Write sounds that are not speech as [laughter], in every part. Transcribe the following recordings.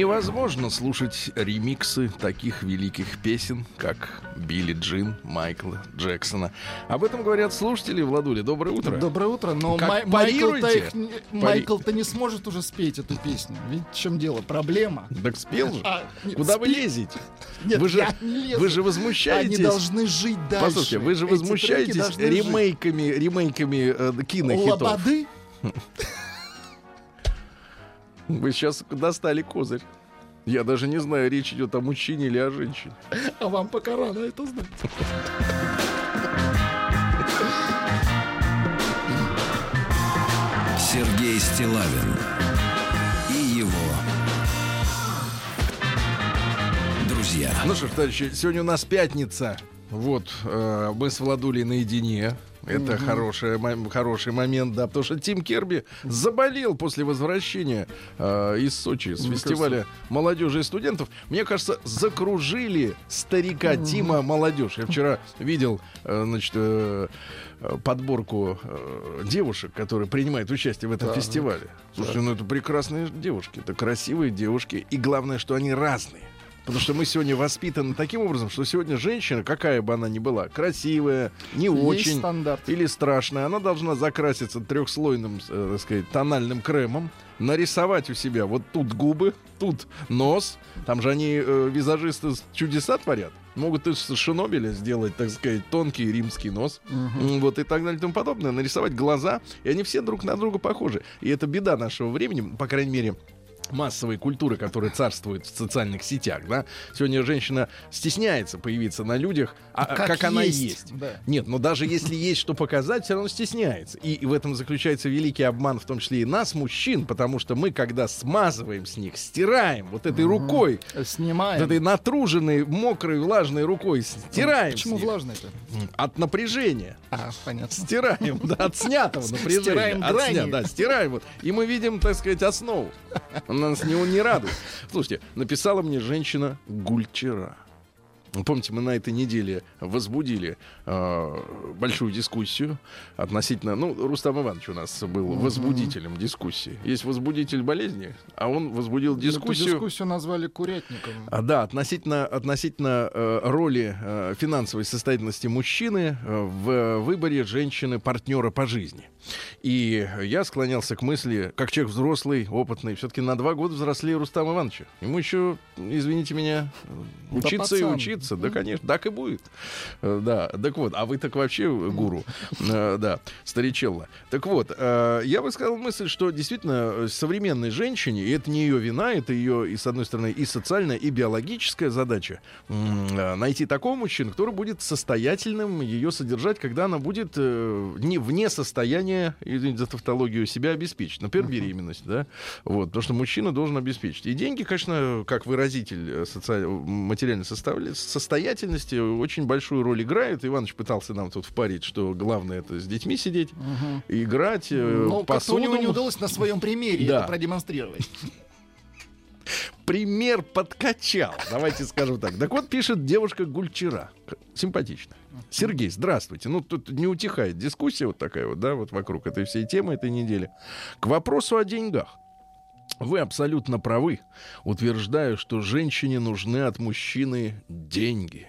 Невозможно слушать ремиксы таких великих песен, как Билли Джин Майкла Джексона. Об этом говорят слушатели. Владуля, доброе утро. Доброе утро, но Май- Майкл-то, их не- Майкл-то не сможет уже спеть эту песню. Ведь в чем дело? Проблема. Так спел же. А, нет, Куда вы спи- лезете? [laughs] Нет, вы же, не вы же возмущаетесь. Они должны жить дальше. Послушайте, вы же Эти возмущаетесь жить. ремейками, ремейками э, кинохитов. Лободы? [laughs] Вы сейчас достали козырь. Я даже не знаю, речь идет о мужчине или о женщине. А вам пока рано это знать. Сергей Стилавин и его друзья. Ну что ж, товарищи, сегодня у нас пятница. Вот, э, мы с Владулей наедине. Это хороший, мо- хороший момент, да, потому что Тим Керби заболел после возвращения э, из Сочи с Мне фестиваля молодежи и студентов. Мне кажется, закружили старика Тима молодежь. Я вчера видел, э, значит, э, подборку э, девушек, которые принимают участие в этом Да. фестивале. Слушай, ну это прекрасные девушки, это красивые девушки, и главное, что они разные. Потому что мы сегодня воспитаны таким образом, что сегодня женщина, какая бы она ни была, красивая, не Есть очень стандарт. или страшная, она должна закраситься трехслойным, э, так сказать, тональным кремом, нарисовать у себя вот тут губы, тут нос. Там же они, э, визажисты, чудеса творят. Могут из Шинобеля сделать, так сказать, тонкий римский нос. М, Вот и так далее и тому подобное. Нарисовать глаза. И они все друг на друга похожи. И это беда нашего времени, по крайней мере, массовой культуры, которая царствует в социальных сетях, да. Сегодня женщина стесняется появиться на людях, а, как, Как она есть, есть. да. Нет, но даже если есть что показать, все равно стесняется. И, и в этом заключается великий обман, в том числе и нас, мужчин, потому что мы, когда смазываем с них, стираем вот этой рукой, Снимаем. вот этой натруженной, мокрой, влажной рукой, стираем Почему влажно-то? от напряжения. А, понятно. Стираем, да, от снятого напряжения. Стираем грани. да, стираем. И мы видим, так сказать, основу. [laughs] Нас не, не радует. Слушайте, написала мне женщина Гульчера. Помните, мы на этой неделе возбудили э, большую дискуссию относительно... Ну, Рустам Иванович у нас был возбудителем дискуссии. Есть возбудитель болезни, а он возбудил Эту дискуссию... дискуссию назвали курятником. А, Да, относительно, относительно э, роли э, финансовой состоятельности мужчины э, в выборе женщины-партнера по жизни. И я склонялся к мысли, как человек взрослый, опытный, все-таки на два года взрослее Рустама Ивановича. Ему еще, извините меня, э, Да учиться и пацан. учиться. Да, конечно, так и будет. Э, Да, так вот, а вы так вообще гуру. Э, Да, старичелла. Так вот, э, я бы сказал мысль, что действительно э, современной женщине, и это не ее вина, это ее, и с одной стороны, и социальная, и биологическая задача, э, найти такого мужчину, который будет состоятельным ее содержать, когда она будет э, не вне состояния, извините за тавтологию, себя обеспечить. Например, беременность, да? Вот, потому что мужчина должен обеспечить. И деньги, конечно, как выразитель э, соци- материальной состоятельности очень большую роль играют. Иванович пытался нам тут впарить, что главное это с детьми сидеть, играть, э, Но как-то у него посуду. не удалось на своем примере Да. это продемонстрировать. [laughs] пример подкачал. Давайте скажем так. Так вот, пишет девушка Гульчера. Симпатично. Сергей, здравствуйте. Ну, тут не утихает дискуссия вот такая вот, да, вот вокруг этой всей темы этой недели. К вопросу о деньгах. Вы абсолютно правы, утверждаю, что женщине нужны от мужчины деньги.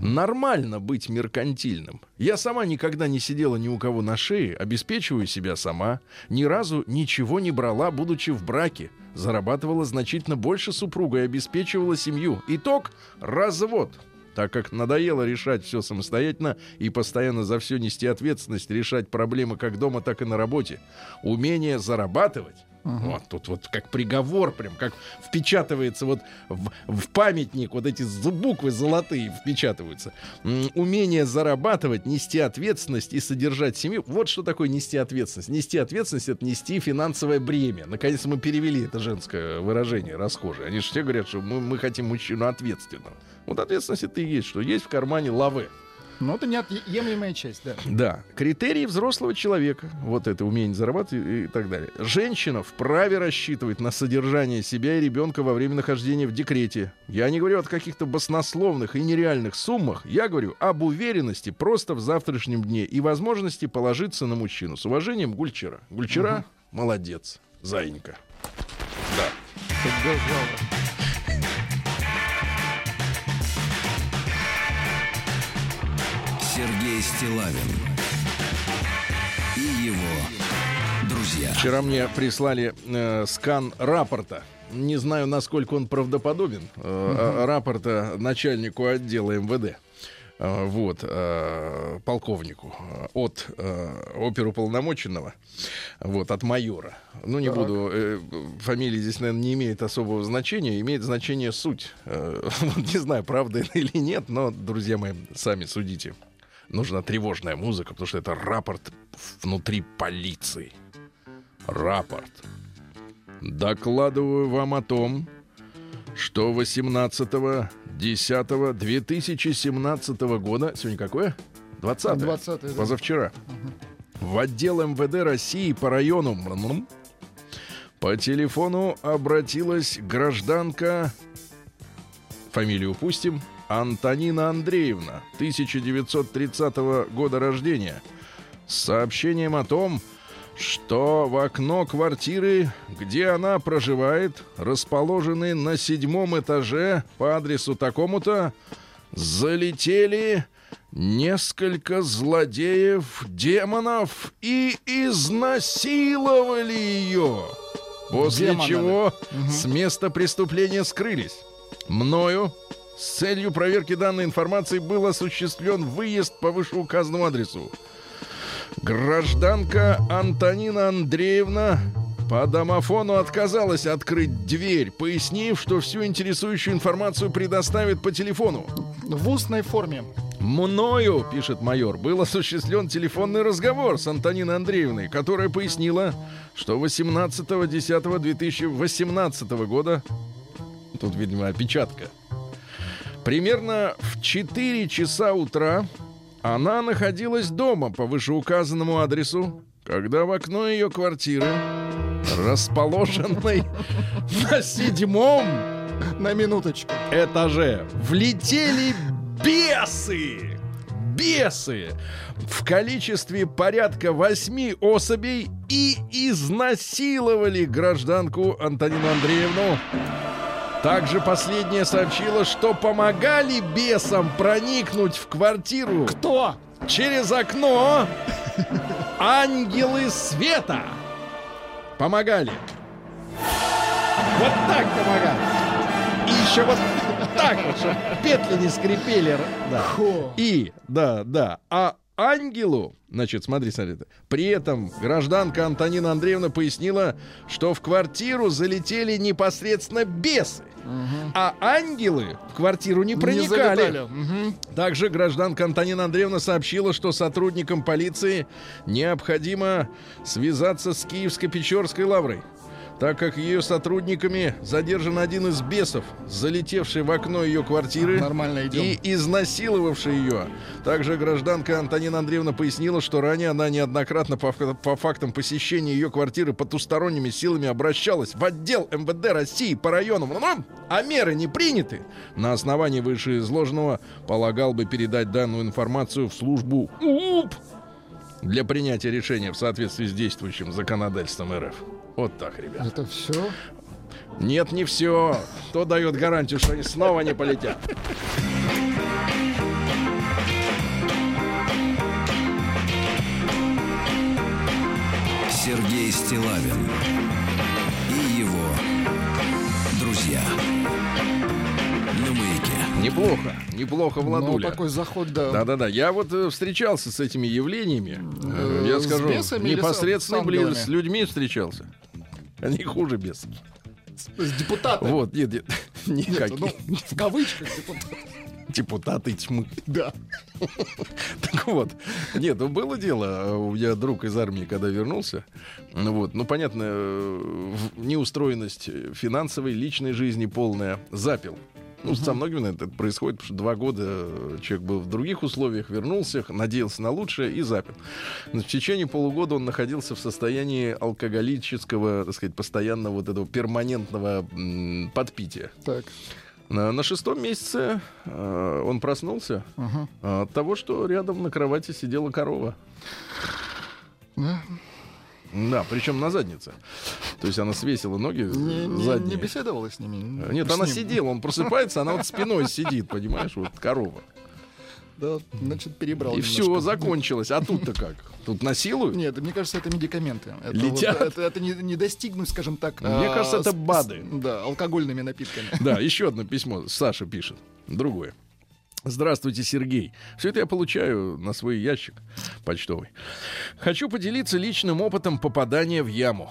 Нормально быть меркантильным. Я сама никогда не сидела ни у кого на шее, обеспечиваю себя сама, ни разу ничего не брала, будучи в браке. Зарабатывала значительно больше супруга и обеспечивала семью. Итог — развод. Так как надоело решать все самостоятельно и постоянно за все нести ответственность, решать проблемы как дома, так и на работе. Умение зарабатывать Вот тут вот как приговор, прям как впечатывается вот в, в памятник, вот эти буквы золотые впечатываются. Умение зарабатывать, нести ответственность и содержать семью. Вот что такое нести ответственность. Нести ответственность — это нести финансовое бремя. Наконец мы перевели это женское выражение расхожее. Они же все говорят, что мы, мы хотим мужчину ответственного. Вот ответственность это и есть, что есть в кармане лавы. Ну, это неотъемлемая часть, да. Да. Критерии взрослого человека. Вот это умение зарабатывать и, и так далее. Женщина вправе рассчитывать на содержание себя и ребенка во время нахождения в декрете. Я не говорю о каких-то баснословных и нереальных суммах. Я говорю об уверенности просто в завтрашнем дне и возможности положиться на мужчину. С уважением, Гульчера. Гульчера, молодец. Заинька. Сергей Стилавин и его друзья. Вчера мне прислали э, скан рапорта. Не знаю, насколько он правдоподобен. Э, а- Рапорта начальнику отдела МВД. Э, вот, э, полковнику от э, оперуполномоченного, вот, от майора. Ну, не Так. буду, э, фамилия здесь, наверное, не имеет особого значения, имеет значение суть. Э, [laughs] вот не знаю, правда это или нет, но, друзья мои, сами судите. Нужна тревожная музыка, потому что это рапорт внутри полиции. Рапорт. Докладываю вам о том, что 18.10.2017 года... Сегодня какое? 20 20 да. Позавчера. В отдел МВД России по району м-м, по телефону обратилась гражданка, фамилию упустим, Антонина Андреевна, 1930 года рождения, с сообщением о том, что в окно квартиры, где она проживает, расположенной на седьмом этаже по адресу такому-то, залетели несколько злодеев, демонов и изнасиловали ее. После Демонов. чего с места преступления скрылись. Мною с целью проверки данной информации был осуществлен выезд по вышеуказанному адресу. Гражданка Антонина Андреевна по домофону отказалась открыть дверь, пояснив, что всю интересующую информацию предоставит по телефону. В устной форме. Мною, пишет майор, был осуществлен телефонный разговор с Антониной Андреевной, которая пояснила, что 18.10.2018 года, тут, видимо, опечатка, примерно в 4 часа утра она находилась дома по вышеуказанному адресу, когда в окно ее квартиры, расположенной [laughs] на седьмом На минуточку. этаже влетели бесы! Бесы! В количестве порядка восьми особей и изнасиловали гражданку Антонину Андреевну. Также последняя сообщила, что помогали бесам проникнуть в квартиру Кто? через окно ангелы света. Помогали. Вот так помогали. И еще вот так вот, чтобы петли не скрипели. Да. И, да, да. А ангелу, значит, смотри, смотри, при этом гражданка Антонина Андреевна пояснила, что в квартиру залетели непосредственно бесы. А ангелы в квартиру не проникали. Мгм. Также гражданка Антонина Андреевна сообщила, что сотрудникам полиции необходимо связаться с Киевско-Печорской лаврой, так как ее сотрудниками задержан один из бесов, залетевший в окно ее квартиры Нормально идем. и изнасиловавший ее. Также гражданка Антонина Андреевна пояснила, что ранее она неоднократно по, по фактам посещения ее квартиры потусторонними силами обращалась в отдел МВД России по районам, Ну, а меры не приняты. На основании вышеизложенного полагал бы передать данную информацию в службу УУП для принятия решения в соответствии с действующим законодательством РФ. Вот так, ребят. Это все? Нет, не все. Кто дает гарантию, что они снова не полетят? Сергей Стилавин и его друзья. Неплохо, неплохо, Ну, Владуля. такой заход, да. Да-да-да, я вот э, встречался с этими явлениями. Э, Э, я с скажу, непосредственно ангелами? с людьми встречался. Они хуже бесов. С депутатами. Вот, нет, нет, [laughs] Нет, никаких. ну, в кавычках депутат. Депутаты тьмы. Да. [laughs] Так вот, нет, ну было дело, у меня друг из армии, когда вернулся, ну вот, ну понятно, э, неустроенность финансовой, личной жизни полная, запил. Ну, со многими это происходит, потому что два года э, человек был в других условиях, вернулся, надеялся на лучшее и запил. Но в течение полугода он находился в состоянии алкоголического, так сказать, постоянного вот этого перманентного м, подпития. Так. На, на шестом месяце э, он проснулся Ага. от того, что рядом на кровати сидела корова. Да. Да, причем на заднице. То есть она свесила ноги Не, задние. не беседовала с ними? Нет, С она ним? сидела, он просыпается, она вот спиной сидит, понимаешь, вот корова. Да, значит, перебрал И немножко. все, закончилось. А тут-то как? Тут насилуют? Нет, мне кажется, это медикаменты. Это, Летят? вот- это, это не, не достигнуть, скажем так. Мне а, кажется, это БАДы. с- да, алкогольными напитками. Да, еще одно письмо. Саша пишет. Другое. Здравствуйте, Сергей. Все это я получаю на свой ящик почтовый. Хочу поделиться личным опытом попадания в яму.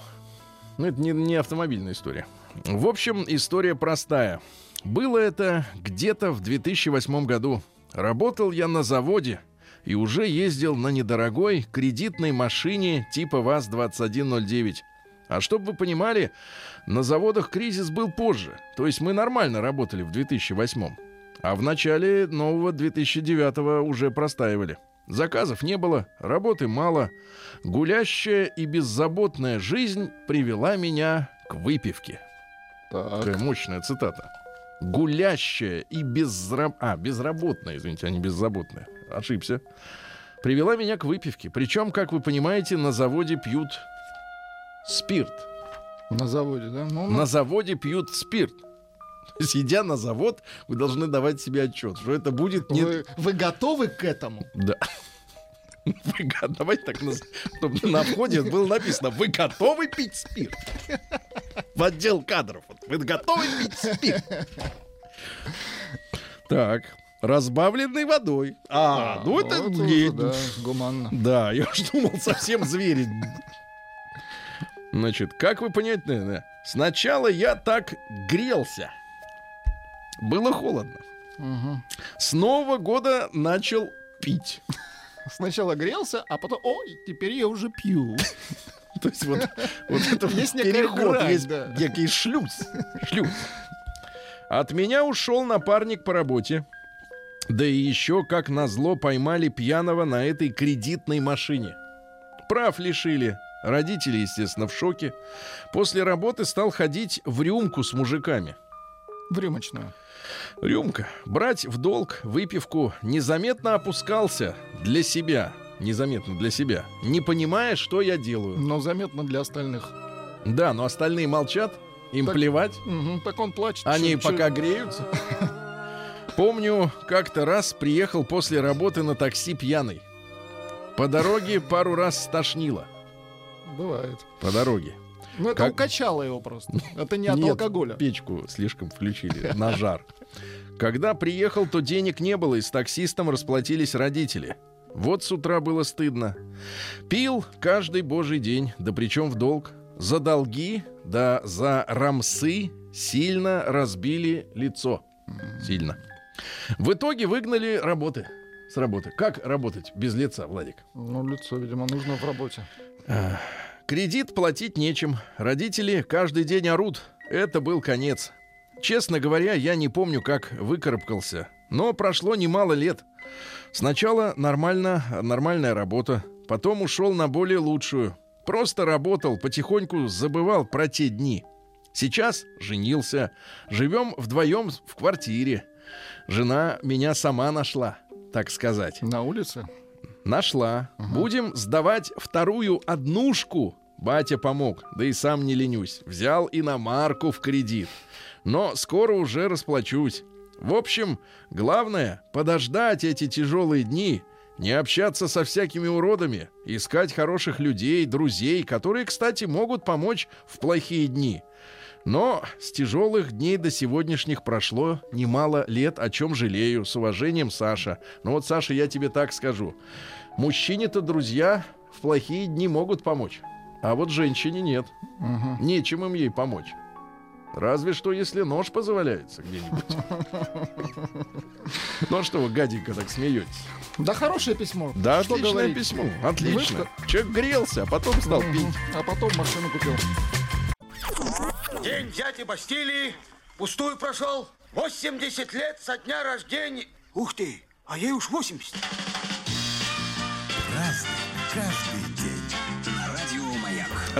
Ну, это не, не автомобильная история. В общем, история простая. Было это где-то в 2008 году. Работал я на заводе и уже ездил на недорогой кредитной машине типа ВАЗ-2109. А чтобы вы понимали, на заводах кризис был позже. То есть мы нормально работали в 2008. А в начале нового 2009 уже простаивали. Заказов не было, работы мало. Гулящая и беззаботная жизнь привела меня к выпивке. Такая Так. мощная цитата. Гулящая и безраб... а, безработная, извините, а не беззаботная. Ошибся. Привела меня к выпивке. Причем, как вы понимаете, на заводе пьют спирт. На заводе, да? Ну, На заводе пьют спирт. То есть, идя на завод, вы должны давать себе отчет, что это будет не... вы, вы готовы к этому? Да. [laughs] Вы Давайте так, чтобы на входе было написано, вы готовы пить спирт? В отдел кадров. Вы готовы пить спирт? Так, разбавленной водой. А, ну это вот не- уже, да, гуманно. Да, я уж думал, совсем звери. Значит, как вы понять, наверное, сначала я так грелся. Было холодно. Мгм. С Нового года начал пить. Сначала грелся, а потом, ой, теперь я уже пью. То есть вот, вот это Есть переход, есть да. некий шлюз. шлюз. От меня ушел напарник по работе. Да и еще, как назло, поймали пьяного на этой кредитной машине. Прав лишили. Родители, естественно, в шоке. После работы стал ходить в рюмку с мужиками. В рюмочную. Рюмка. Брать в долг выпивку незаметно опускался для себя. Незаметно для себя. Не понимая, что я делаю. Но заметно для остальных. Да, но остальные молчат, им Так- плевать, Мгм, так он плачет. они Чё- чё- пока греются. Помню, как-то раз приехал после работы на такси пьяный. По дороге пару раз стошнило. Бывает. По дороге. Ну, это Как- укачало его просто. Это не от Нет, алкоголя. Печку слишком включили на жар. Когда приехал, то денег не было, и с таксистом расплатились родители. Вот с утра было стыдно. Пил каждый божий день, да причем в долг. За долги, да за рамсы сильно разбили лицо. Сильно. В итоге выгнали работы. С работы. Как работать без лица, Владик? Ну, лицо, видимо, нужно в работе. Кредит платить нечем. Родители каждый день орут. Это был конец. Честно говоря, я не помню, как выкарабкался. Но прошло немало лет. Сначала нормально, нормальная работа. Потом ушел на более лучшую. Просто работал, потихоньку забывал про те дни. Сейчас женился. Живем вдвоем в квартире. Жена меня сама нашла, так сказать. На улице? Нашла. Будем сдавать вторую однушку. Батя помог, да и сам не ленюсь. Взял иномарку в кредит. Но скоро уже расплачусь. В общем, главное подождать эти тяжелые дни, не общаться со всякими уродами, искать хороших людей, друзей, которые, кстати, могут помочь в плохие дни. Но с тяжелых дней до сегодняшних прошло немало лет, о чем жалею. С уважением, Саша. Ну вот, Саша, я тебе так скажу. Мужчине-то друзья в плохие дни могут помочь. А вот женщине нет. Мгм. Нечем им ей помочь. Разве что, если нож позволяется где-нибудь. Ну а что вы гаденько так смеетесь? Да хорошее письмо. Да, Что отличное говорить? письмо. Отлично. Вышка. Человек грелся, а потом стал пить. А потом машину купил. День дяди Бастилии пустую прошел. 80 лет со дня рождения. Ух ты, а ей уж 80.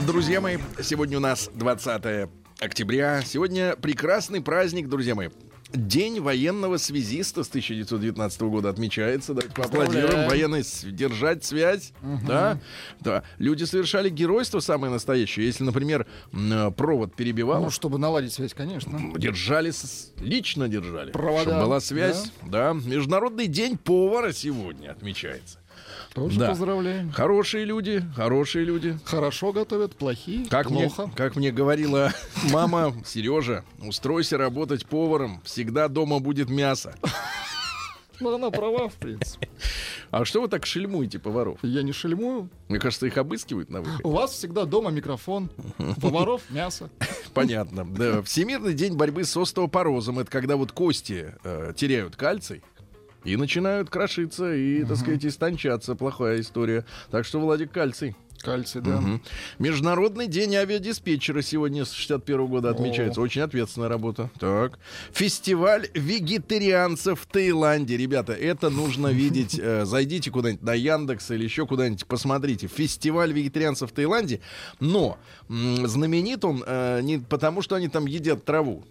Друзья мои, сегодня у нас 20 октября. Сегодня прекрасный праздник, друзья мои. День военного связиста с 1919 года отмечается. Давайте поаплодируем. Военный держать связь. Да, да. Люди совершали геройство самое настоящее. Если, например, провод перебивал, Ну, чтобы наладить связь, конечно. держали, лично держали. Провода, Чтобы была связь. Да. Международный день повара сегодня отмечается. Тоже Да. поздравляем. Хорошие люди, хорошие люди. Хорошо готовят, плохие, Как мне, плохо. как мне говорила [laughs] мама, Сережа, устройся работать поваром, всегда дома будет мясо. [laughs] Ну, она права, в принципе. А что вы так шельмуете поваров? Я не шельмую. Мне кажется, их обыскивают на выходе. У вас всегда дома микрофон. Поваров [laughs] мясо. Понятно. Да. Всемирный день борьбы с остеопорозом. Это когда вот кости э, теряют кальций. И начинают крошиться и, так сказать, истончаться. Плохая история. Так что, Владик, кальций. Кальций, да. Мгм. Международный день авиадиспетчера сегодня с 61 года отмечается. Очень ответственная работа. Так. Фестиваль вегетарианцев в Таиланде. Ребята, это нужно [laughs] видеть. Э, Зайдите куда-нибудь на Яндекс или еще куда-нибудь, посмотрите. Фестиваль вегетарианцев в Таиланде. Но знаменит он э, не потому, что они там едят траву.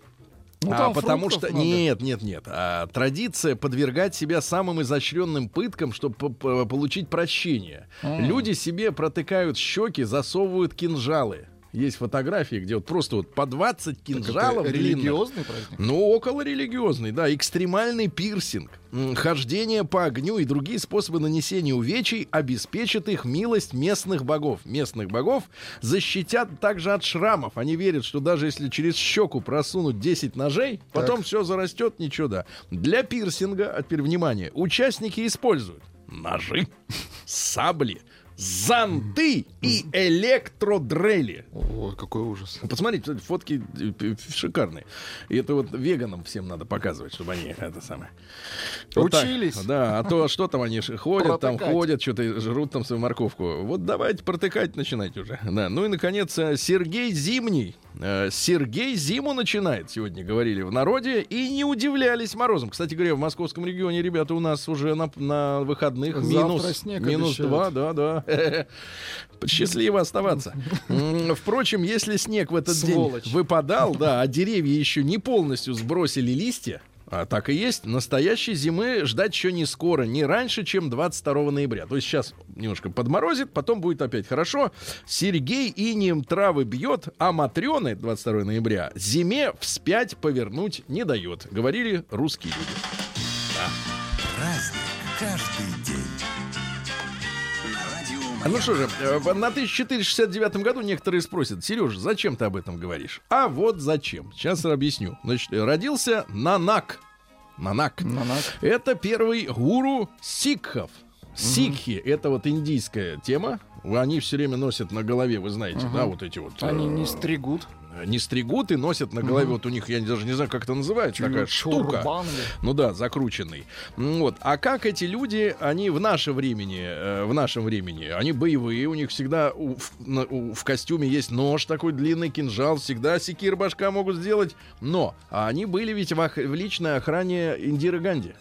Ну, а потому что много. нет, нет, нет. А, традиция подвергать себя самым изощренным пыткам, чтобы получить прощение. А. Люди себе протыкают щеки, засовывают кинжалы. Есть фотографии, где вот просто вот по 20 Так кинжалов это религиозный праздник? Ну, около религиозный, да. Экстремальный пирсинг, хождение по огню и другие способы нанесения увечий обеспечат их милость местных богов. Местных богов защитят также от шрамов. Они верят, что даже если через щеку просунуть 10 ножей, потом все зарастет, ничего да. Для пирсинга, а теперь внимание, участники используют ножи, [laughs] сабли, зонты и электродрели. Ой, какой ужас. Посмотрите, фотки э, шикарные. И это вот веганам всем надо показывать, чтобы они это самое. так, Учились. да, а то что там они ходят, там Протыкать. ходят, что-то жрут там свою морковку. Вот давайте протыкать начинайте уже. Да. Ну и, наконец, э, Сергей Зимний. Э, Сергей зиму начинает, сегодня говорили в народе, и не удивлялись морозом. Кстати говоря, в московском регионе, ребята, у нас уже на, на выходных Завтра минус, снег минус обещают. два, да, да. [laughs] Счастливо оставаться. Впрочем, если снег в этот Сволочь. день выпадал, да, а деревья еще не полностью сбросили листья, а так и есть, настоящей зимы ждать еще не скоро, не раньше, чем 22 ноября. То есть сейчас немножко подморозит, потом будет опять хорошо. Сергей инием травы бьет, а Матрёны 22 ноября зиме вспять повернуть не дает. Говорили русские люди. Праздник каждый Ну что же, э, на 1469 году некоторые спросят, Сереж, зачем ты об этом говоришь? А вот зачем. Сейчас объясню. Значит, родился Нанак. Нанак. Нанак. Это первый гуру сикхов. Сикхи — это вот индийская тема. Они все время носят на голове, вы знаете, да, вот эти вот... Они э, не стригут. Не стригут и носят на голове. Вот у них, я даже не знаю, как это называется, такая штука. Чурбан ли? Ну да, закрученный. М, Вот. А как эти люди, они в наше времени, э, в нашем времени, они боевые, у них всегда у- в, в костюме есть нож такой длинный, кинжал, всегда секир башка могут сделать. Но они были ведь в, ох- в личной охране Индиры Ганди.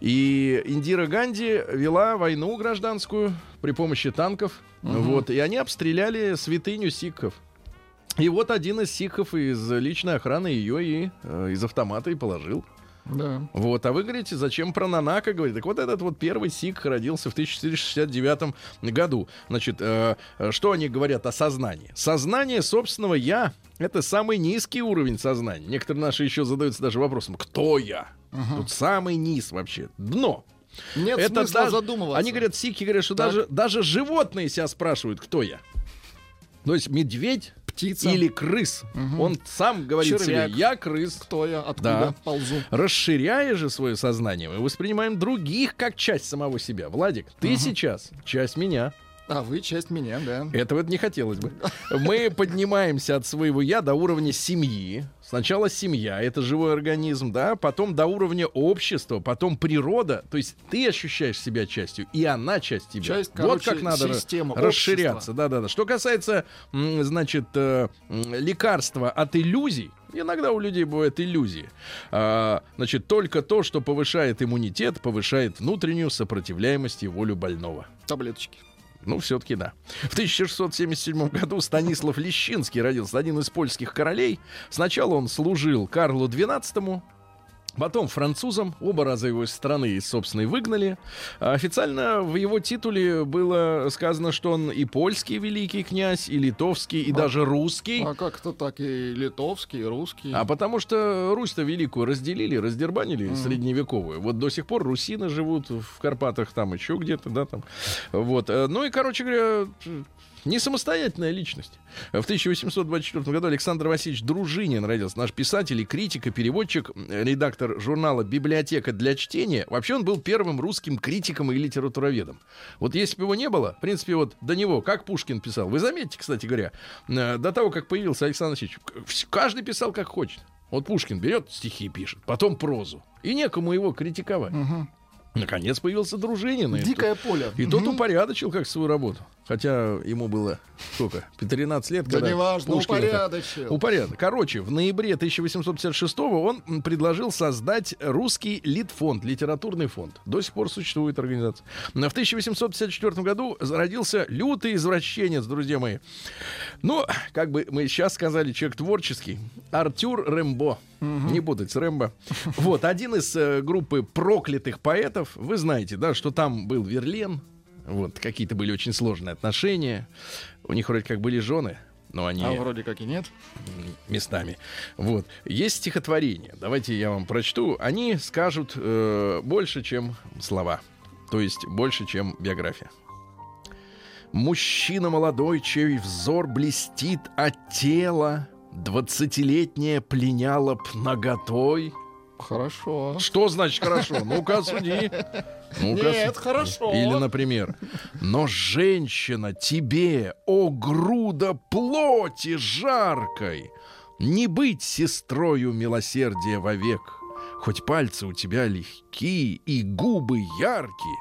И Индира Ганди вела войну гражданскую при помощи танков. Вот, и они обстреляли святыню сикхов. И вот один из сикхов из личной охраны ее и э, из автомата и положил. Да. Вот, а вы говорите, зачем про Нанака говорить? Так вот этот вот первый сикх родился в 1469 году. Значит, э, э, что они говорят о сознании? Сознание собственного «я» — это самый низкий уровень сознания. Некоторые наши еще задаются даже вопросом, кто я? Тут самый низ вообще, дно. Нет это смысла даже, задумываться. Они говорят, сикхи говорят, что Так. даже, даже животные себя спрашивают, кто я. То есть медведь Птица. или крыс. Он сам говорит Червяк. себе, я крыс. Кто я? Откуда Да. ползу? Расширяя же свое сознание, мы воспринимаем других как часть самого себя. Владик, ты сейчас часть меня. А вы часть меня, да. Этого не хотелось бы. Мы поднимаемся от своего я до уровня семьи. Сначала семья, это живой организм, да, потом до уровня общества, потом природа. То есть ты ощущаешь себя частью, и она часть тебя. Часть, вот короче, как надо расширяться. общества. Да, да, да. Что касается, значит, э, лекарства от иллюзий, Иногда у людей бывают иллюзии. А, значит, только то, что повышает иммунитет, повышает внутреннюю сопротивляемость и волю больного. Таблеточки. Ну, все-таки да. В 1677 году Станислав Лещинский родился, один из польских королей. Сначала он служил Карлу XII, Потом французам, оба раза его из страны из собственной выгнали. А Официально в его титуле было сказано, что он и польский великий князь, и литовский, и даже русский. А как-то так и литовский, и русский. А потому что Русь-то великую разделили, раздербанили средневековую. Вот до сих пор русины живут в Карпатах, там еще где-то, да, там. Вот. Э, Ну и, короче говоря, не самостоятельная личность. В 1824 году Александр Васильевич Дружинин родился. Наш писатель и критик, и переводчик, редактор журнала «Библиотека для чтения». Вообще он был первым русским критиком и литературоведом. Вот если бы его не было, в принципе, вот до него, как Пушкин писал. Вы заметите, кстати говоря, э, до того, как появился Александр Васильевич, каждый писал как хочет. Вот Пушкин берет стихи пишет, потом прозу. И некому его критиковать. Наконец появился Дружинин. и Дикое поле. и тот Мгм. упорядочил как свою работу. Хотя ему было сколько? 13 лет, Да неважно, упорядочил. Упорядок. Короче, в ноябре 1856 он предложил создать русский литфонд, литературный фонд. До сих пор существует организация. Но В 1854 году родился лютый извращенец, друзья мои. Ну, как бы мы сейчас сказали, человек творческий. Артюр Рэмбо. Не путать с Рэмбо. Вот, один из э, группы проклятых поэтов. Вы знаете, да, что там был Верлен. Вот, какие-то были очень сложные отношения. У них вроде как были жены, но они А вроде как и нет. местами. Вот. Есть стихотворение. Давайте я вам прочту. Они скажут э, больше, чем слова. То есть больше, чем биография. Мужчина молодой, чей взор блестит, а тело двадцатилетнее пленяло б наготой. Хорошо. Что значит хорошо? Ну-ка, суди. Ну-ка, Нет, хорошо. Или, например, но женщина тебе, о груда плоти жаркой, не быть сестрою милосердия вовек, хоть пальцы у тебя легкие и губы яркие,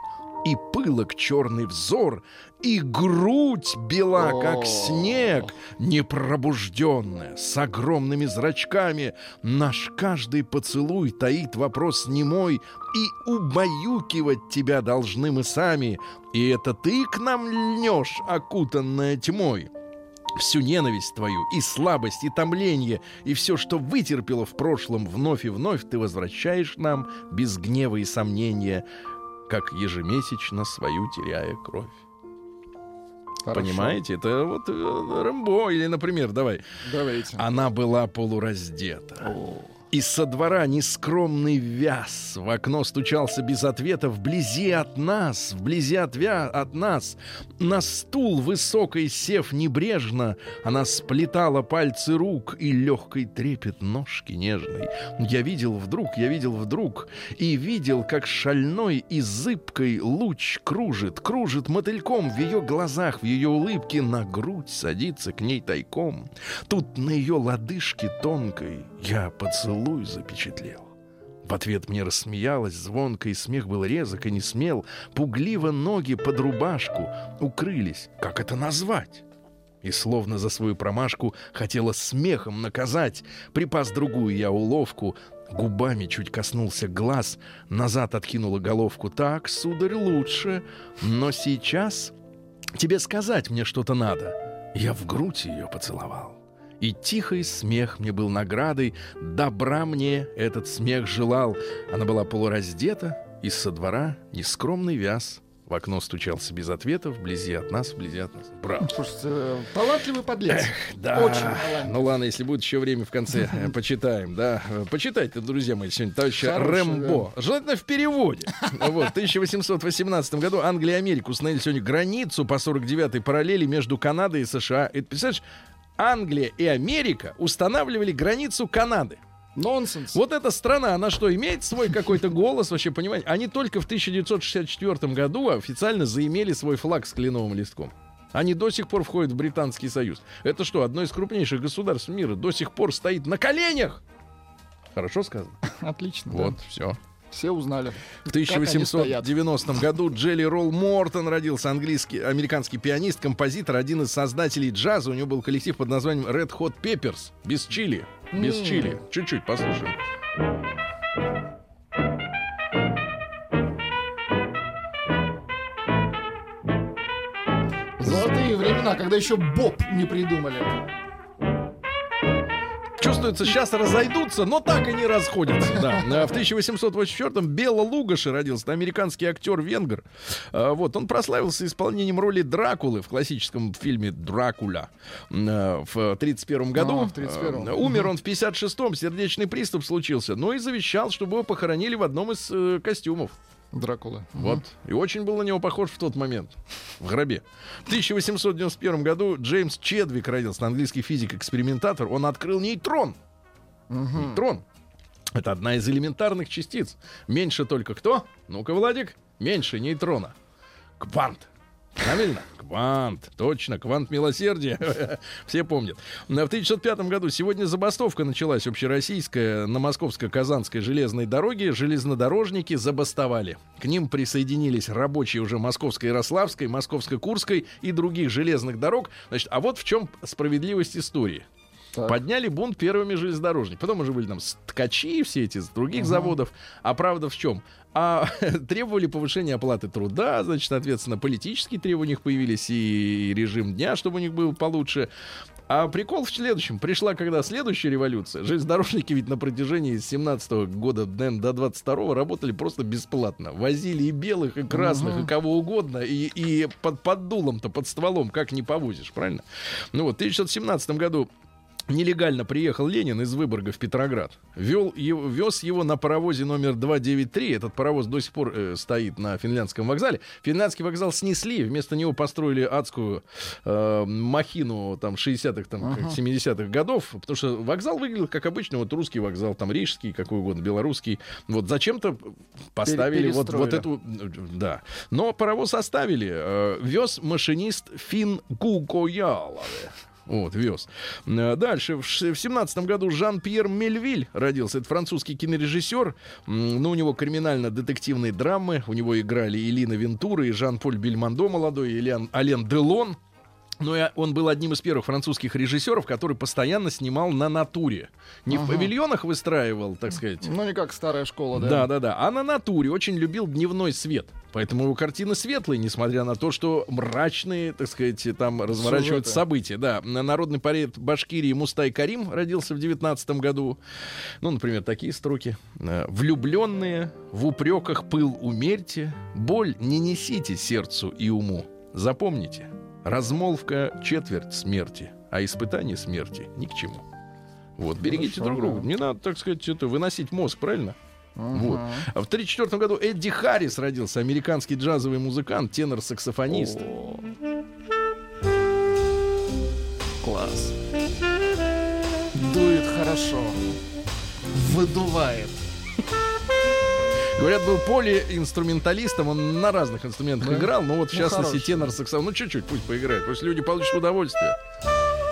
и пылок черный взор, и грудь бела, как снег, непробужденная, с огромными зрачками. Наш каждый поцелуй таит вопрос немой, и убаюкивать тебя должны мы сами. И это ты к нам льнешь, окутанная тьмой. Всю ненависть твою, и слабость, и томление, и все, что вытерпела в прошлом, вновь и вновь ты возвращаешь нам без гнева и сомнения, как ежемесячно свою теряя кровь. Хорошо. Понимаете? Это вот э, Рэмбо, или, например, давай. Давайте. Она была полураздета. О. И со двора нескромный вяз. В окно стучался без ответа Вблизи от нас, вблизи от, вя... от нас. На стул высокой сев небрежно Она сплетала пальцы рук И легкой трепет ножки нежной. Я видел вдруг, я видел вдруг И видел, как шальной и зыбкой Луч кружит, кружит мотыльком В ее глазах, в ее улыбке. На грудь садится к ней тайком. Тут на ее лодыжке тонкой Я поцелуй запечатлел. В ответ мне рассмеялась звонко, и смех был резок и не смел. Пугливо ноги под рубашку укрылись. Как это назвать? И словно за свою промашку хотела смехом наказать. Припас другую я уловку, губами чуть коснулся глаз, назад откинула головку. Так, сударь, лучше, но сейчас тебе сказать мне что-то надо. Я в грудь ее поцеловал. И тихий смех мне был наградой, добра мне этот смех желал. Она была полураздета, и со двора нескромный вяз. В окно стучался без ответа, вблизи от нас, вблизи от нас. Браво. Слушайте, э, талантливый подлец. Да. Очень талантливый. Ну ладно, если будет еще время в конце, э, [laughs] почитаем, да. Почитайте, друзья мои, сегодня товарища Хороший, Рэмбо. Желательно в переводе. [laughs] Вот, в 1818 году Англия и Америка установили сегодня границу по 49-й параллели между Канадой и США. Это, представляешь, Англия и Америка устанавливали границу Канады. Нонсенс. Вот эта страна, она что, имеет свой какой-то голос, вообще, понимаете? Они только в 1964 году официально заимели свой флаг с кленовым листком. Они до сих пор входят в Британский Союз. Это что, одно из крупнейших государств мира до сих пор стоит на коленях? Хорошо сказано? [laughs] Отлично. да. Вот, все. Все узнали. В как они стоят. 1890 году Джелли Ролл Мортон родился, английский, американский пианист, композитор, один из создателей джаза. У него был коллектив под названием Red Hot Peppers. Без чили. Без М. чили. Чуть-чуть послушаем. Золотые времена, когда еще Боб не придумали. Чувствуется, сейчас разойдутся, но так и не расходятся. Да. В 1884-м Бела Лугаши родился, это американский актер-венгр. А, Вот, он прославился исполнением роли Дракулы в классическом фильме «Дракуля» а, в 1931 году. А, в 31-м. А, Умер он в 56-м, сердечный приступ случился, но и завещал, чтобы его похоронили в одном из э, костюмов. Дракула. Вот. И очень был на него похож в тот момент. В гробе. В 1891 году Джеймс Чедвик родился, английский физик-экспериментатор. Он открыл нейтрон. Нейтрон. Это одна из элементарных частиц. Меньше только кто? Ну-ка, Владик. Меньше нейтрона. Квант. Правильно? Квант. Точно. Квант милосердия. [laughs] Все помнят. В 1905 году сегодня забастовка началась общероссийская на Московско-Казанской железной дороге. Железнодорожники забастовали. К ним присоединились рабочие уже Московской Ярославской, Московско-Курской и других железных дорог. Значит, а вот в чем справедливость истории. Так. Подняли бунт первыми железнодорожники. Потом уже были там ткачи все эти с других заводов. А правда в чем? А [laughs] требовали повышения оплаты труда, значит, соответственно, политические требования у них появились и режим дня, чтобы у них был получше. А прикол в следующем. Пришла когда следующая революция. Железнодорожники ведь на протяжении с 17 года наверное, до 22 работали просто бесплатно. Возили и белых, и красных, и кого угодно. И, и под, под дулом-то, под стволом, как не повозишь, правильно? Ну вот, в 1917 году Нелегально приехал Ленин из Выборга в Петроград. Вел, его, вез его на паровозе номер 293. Этот паровоз до сих пор э, стоит на финляндском вокзале. Финляндский вокзал снесли. Вместо него построили адскую э, махину там 60-х, там, как 70-х годов. Потому что вокзал выглядел как обычный вот русский вокзал, там рижский, какой угодно, белорусский. Вот зачем-то поставили вот, вот эту... Да. Но паровоз оставили. Э, вез машинист Фин Гукоялове. Вот, вез. Э, Дальше, в ш- в семнадцатом году Жан-Пьер Мельвиль родился. Это французский кинорежиссер. М, Ну, у него криминально-детективные драмы. У него играли Элина Вентура и Жан-Поль Бельмондо молодой, и Ален Делон. Но я- он был одним из первых французских режиссеров, который постоянно снимал на натуре. Не в павильонах выстраивал, так сказать, Ну, не как старая школа, да? да, да, да. А на натуре очень любил дневной свет. Поэтому его картины светлые, несмотря на то, что мрачные, так сказать, там разворачиваются Сюжеты. события. Да, народный поэт Башкирии Мустай Карим родился в 19 году. Ну, например, такие строки. Э, «Влюбленные, в упреках пыл умерьте, боль не несите сердцу и уму. Запомните, размолвка четверть смерти, а испытание смерти ни к чему». Вот, берегите Хорошо, друг друга. да. Не надо, так сказать, это, выносить мозг, правильно? Вот. А в 1934 году Эдди Харрис родился, американский джазовый музыкант, тенор-саксофонист. О. Класс. Дует хорошо. Выдувает. Говорят, был полиинструменталистом, он на разных инструментах Да? играл, но вот в Ну, частности хороший. тенор-саксофон. Ну, чуть-чуть пусть поиграет, пусть люди получат удовольствие.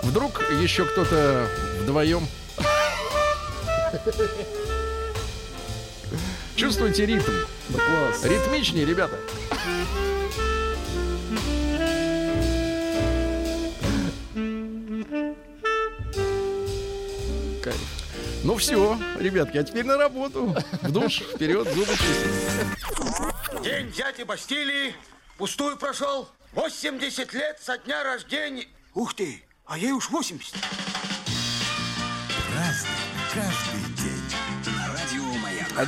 Вдруг еще кто-то вдвоем. [laughs] Чувствуете ритм? Да класс. Ритмичнее, ребята. Ну все, ребятки, а теперь на работу. В душ, вперед, зубы чистить. День дяди Бастилии пустую прошел. 80 лет со дня рождения. Ух ты, а ей уж 80. Разный,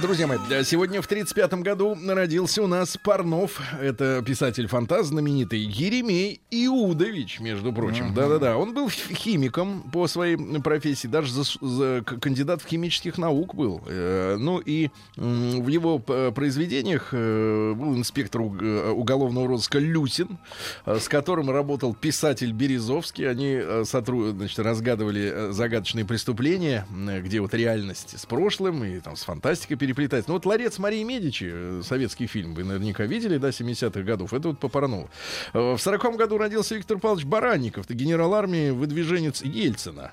Друзья мои, сегодня в 35-м году родился у нас Парнов. Это писатель-фантаст знаменитый Еремей Иудович, между прочим. Да-да-да. Он был химиком по своей профессии, даже за, за- кандидат в химических наук был. Э, ну и в его п- произведениях э, был инспектор уг- э, уголовного розыска Люсин, э, с которым работал писатель Березовский. Они э, сотру- значит, разгадывали э, загадочные преступления, э, где вот реальность с прошлым и там с фантастикой переплетается. Ну вот «Ларец Марии Медичи», э, советский фильм, вы наверняка видели, да, 70-х годов. Это вот по Паранову. Э, В 40 году родился Виктор Павлович Баранников, это генерал армии, выдвиженец Ельцина.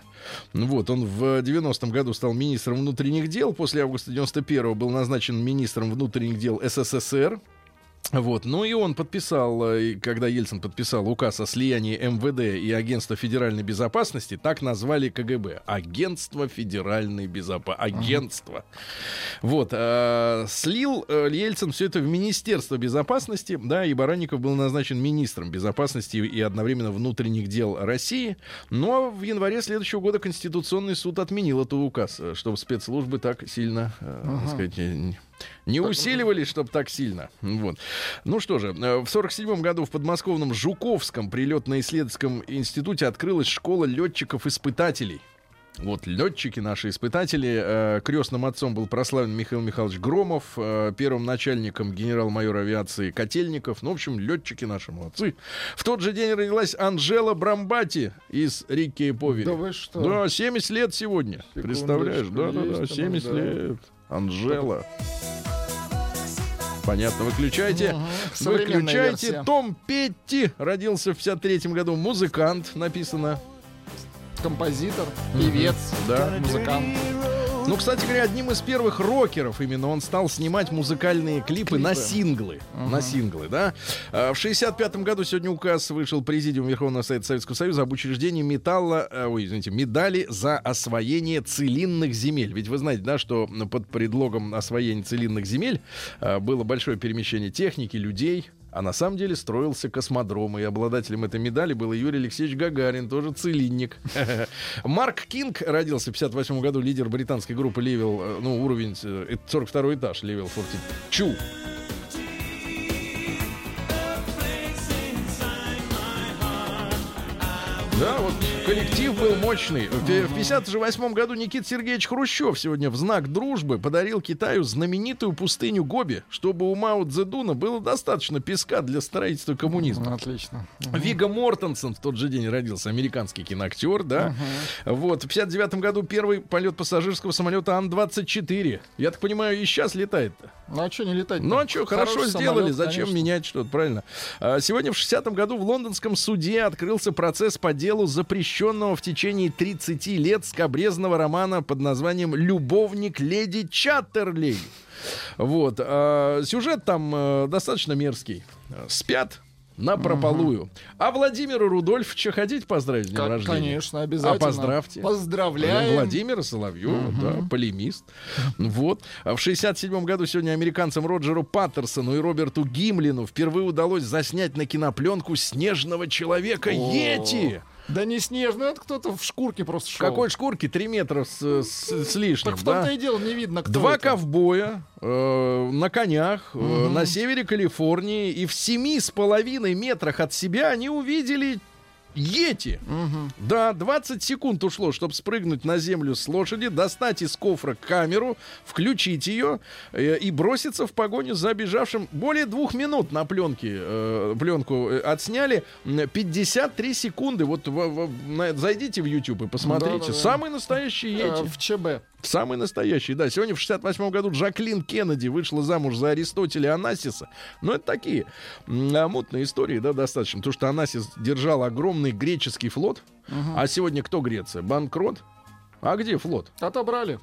Ну Вот, он в 90-м году стал министром внутренних дел. После августа 91-го был назначен министром внутренних дел СССР. Вот, ну и он подписал, э, когда Ельцин подписал указ о слиянии МВД и Агентства федеральной безопасности, так назвали КГБ. Агентство федеральной безопасности. Агентство. Вот, э, слил э, Ельцин все это в Министерство безопасности, да, и Баранников был назначен министром безопасности и одновременно внутренних дел России. Но в январе следующего года Конституционный суд отменил этот указ, чтобы спецслужбы так сильно, э, так сказать, не- усиливались, чтобы так сильно. Вот. Ну что же, э, в 47 году в подмосковном Жуковском прилетно-исследовательском институте открылась школа летчиков-испытателей. Вот летчики, наши испытатели. Э, крестным отцом был прославлен Михаил Михайлович Громов, э, первым начальником генерал-майор авиации Котельников. Ну, в общем, летчики наши молодцы. В тот же день родилась Анжела Брамбати из Рикки и Повери. Да вы что? Да, 70 лет сегодня. Представляешь? Да, да, да, есть 70 она, да. лет. Анжела. Понятно, выключайте. Современная Выключайте. версия. Том Петти родился в 53 году. Музыкант написано. Композитор, певец, Да. музыкант. Ну, кстати говоря, одним из первых рокеров именно он стал снимать музыкальные клипы, на Клипы. синглы. На синглы, да. А, В 65 году сегодня указ вышел Президиум Верховного Совета Советского Союза об учреждении металла, э, ой, извините, медали за освоение целинных земель. Ведь вы знаете, да, что под предлогом освоения целинных земель э, было большое перемещение техники, людей, а на самом деле строился космодром, и обладателем этой медали был Юрий Алексеевич Гагарин, тоже целинник. [laughs] Марк Кинг родился в 58 году, лидер британской группы Level, э, ну, уровень, э, это 42 этаж, Level 42. Да, вот коллектив был мощный. В в 58 году Никита Сергеевич Хрущев сегодня в знак дружбы подарил Китаю знаменитую пустыню Гоби, чтобы у Мао Цзэдуна было достаточно песка для строительства коммунизма. Отлично. Вига Мортенсен в тот же день родился, американский киноактер, да. Вот, в 59 году первый полет пассажирского самолета Ан-24. Я так понимаю, и сейчас летает. Ну а что не летать? Ну а что, хорошо сделали, зачем меня? менять что-то, правильно? А, Сегодня в 60-м году в лондонском суде открылся процесс по делу запрещенного в течение 30 лет скобрезного романа под названием «Любовник леди Чаттерлей». Вот. а, Сюжет там э, достаточно мерзкий. Спят на прополую. А Владимира Рудольфовича хотите поздравить с днем рождения? конечно, обязательно. А поздравьте. Поздравляем. Владимира Соловьева, да, полемист. Вот. А в 67 году сегодня американцам Роджеру Паттерсону и Роберту Гимлину впервые удалось заснять на кинопленку снежного человека. Йети. Да не снежный, это кто-то в шкурке просто шел. какой шкурке? Три метра с, с- с лишним. Так в да? том-то и дело, не видно, кто Два это. ковбоя э, на конях э, на севере Калифорнии, и в семи с половиной метрах от себя они увидели Йети. Мгм. Да, 20 секунд ушло, чтобы спрыгнуть на землю с лошади, достать из кофра камеру, включить ее э, и броситься в погоню за бежавшим. Более двух минут на пленке, э, пленку э, отсняли. М, 53 секунды. Вот в- в- на- зайдите в YouTube и посмотрите. Да-да-да. Самый настоящий Э, Йети. в ЧБ. Самый настоящий, да. Сегодня в 68 году Джаклин Кеннеди вышла замуж за Аристотеля Анасиса. Но это такие а, мутные истории, да, достаточно. Потому что Анасис держал огромный греческий флот. А сегодня кто Греция? Банкрот? А где флот? Отобрали.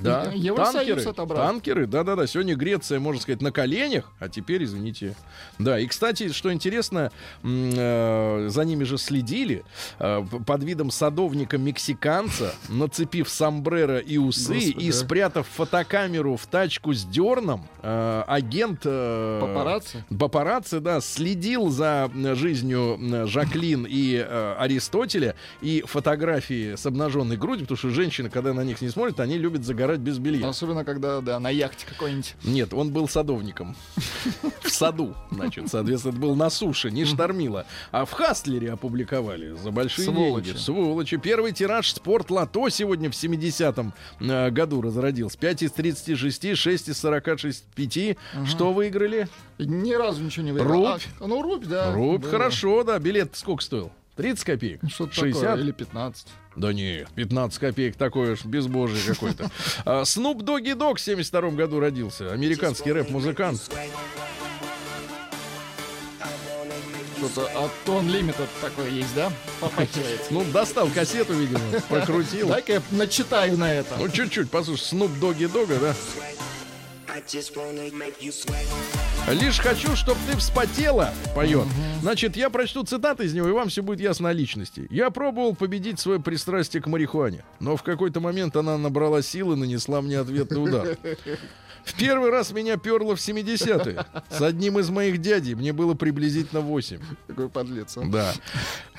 Да, Евросоюз танкеры, отобрал. танкеры, да-да-да. Сегодня Греция, можно сказать, на коленях, а теперь, извините. Да, и, кстати, что интересно, э, за ними же следили э, под видом садовника-мексиканца, нацепив сомбреро и усы Господи. и спрятав фотокамеру в тачку с дерном, э, агент... Папарацци? Папарацци, да, следил за жизнью Жаклин и Аристотеля и фотографии с обнаженной грудью, потому что женщины, когда на них не смотрят, они любят загорать без белья. Особенно, когда, да, на яхте какой-нибудь. Нет, он был садовником. [laughs] В саду, значит, соответственно, был на суше, не штормило. А в Хастлере опубликовали за большие деньги. Сволочи. Первый тираж спорт лото сегодня в 70-м э, году разродился. 5 из 36, 6 из 45. Что выиграли? Ни разу ничего не выиграл. Рубь. А, ну, рубь, да. Рубь, хорошо, да. Билет сколько стоил? 30 копеек? Что-то 60? такое, или 15. Да нет, 15 копеек, такое ж безбожие какой-то. А, Снуп Доги Дог в 72 году родился. Американский рэп-музыкант. Что-то от Тон Limited такое есть, да? Попахивает. [laughs] Ну, достал кассету, видимо, [laughs] прокрутил. Дай-ка я начитаю на это. Ну, чуть-чуть, послушай, Снуп Доги Дога, да? Лишь хочу, чтобы ты вспотела, поет. Значит, я прочту цитаты из него, и вам все будет ясно о личности. Я пробовал победить свое пристрастие к марихуане, но в какой-то момент она набрала силы и нанесла мне ответный удар. В первый раз меня перло в 70-е. С одним из моих дядей мне было приблизительно 8. Какой подлец. а. Да.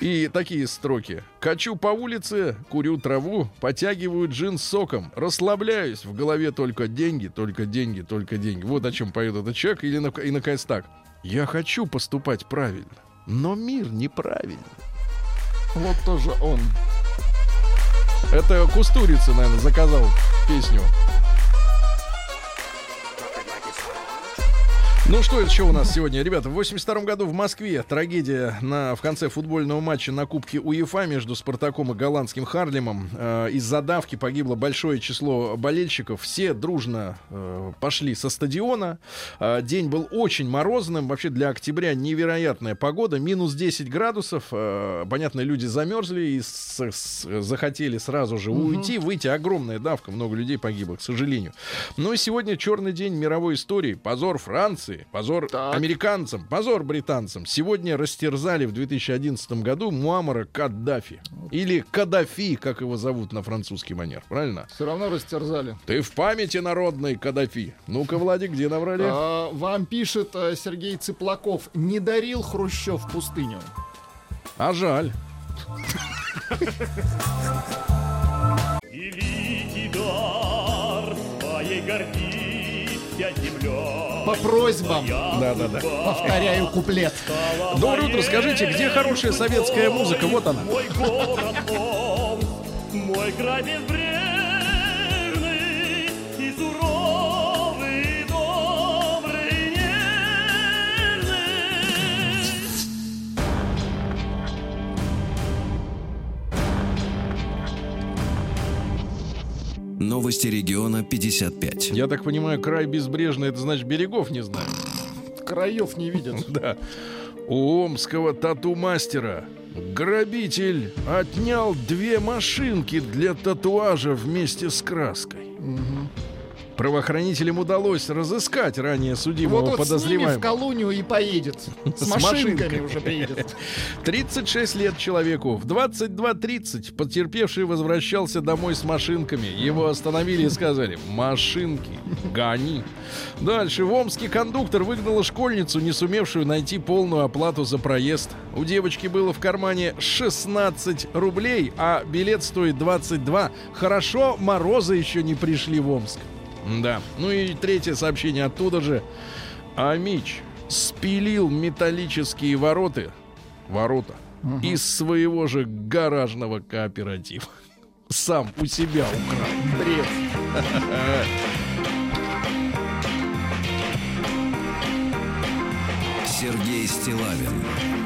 И такие строки. Качу по улице, курю траву, потягиваю джин с соком, расслабляюсь, в голове только деньги, только деньги, только деньги. Вот о чем поет этот человек. Или, и наконец так. Я хочу поступать правильно, но мир неправильный. Вот тоже он. Это Кустурица, наверное, заказал песню. Ну что еще у нас сегодня, ребята? В 82 году в Москве трагедия на, в конце футбольного матча на Кубке УЕФА между Спартаком и голландским Харлемом. Э, из-за давки погибло большое число болельщиков. Все дружно э, пошли со стадиона. Э, день был очень морозным. Вообще для октября невероятная погода. Минус 10 градусов. Э, понятно, люди замерзли и с- с- захотели сразу же уйти, выйти. Огромная давка. Много людей погибло, к сожалению. Ну и сегодня черный день мировой истории. Позор Франции, позор Так. американцам, позор британцам. Сегодня растерзали в 2011 году Муаммара Каддафи. Или Каддафи, как его зовут на французский манер. Правильно? Все равно растерзали. Ты в памяти народной Каддафи. Ну-ка, Владик, где наврали? А, вам пишет э, Сергей Цыплаков. Не дарил Хрущев пустыню. А жаль. Великий дар твоей гордится земля. По просьбам. Да-да-да. Повторяю куплет. Доброе утро. Скажите, где хорошая советская музыка? Вот она. Мой город мой край безбрежный и Новости региона 55. Я так понимаю, край безбрежный, это значит берегов не знаю. Краев не видят. [laughs] Да. У омского тату-мастера грабитель отнял две машинки для татуажа вместе с краской. Правоохранителям удалось разыскать ранее судимого Вот вот с ними в подозреваемого. колонию и поедет. С, машинками. уже приедет. [laughs] 36 лет человеку. В 22.30 потерпевший возвращался домой с машинками. Его остановили и сказали «Машинки, гони». Дальше в Омске кондуктор выгнала школьницу, не сумевшую найти полную оплату за проезд. У девочки было в кармане 16 рублей, а билет стоит 22. Хорошо, морозы еще не пришли в Омск. Да. Ну и третье сообщение оттуда же. Амич спилил металлические вороты, ворота, из своего же гаражного кооператива. Сам у себя украл. Бред. Сергей Стилавин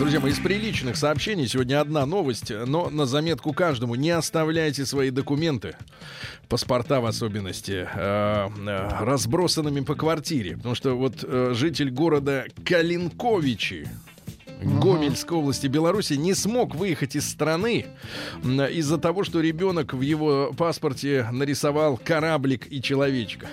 Друзья мои, из приличных сообщений сегодня одна новость, но на заметку каждому. Не оставляйте свои документы, паспорта в особенности, э, э, разбросанными по квартире. Потому что вот э, житель города Калинковичи, Гомельской области Беларуси не смог выехать из страны из-за того, что ребенок в его паспорте нарисовал кораблик и человечка.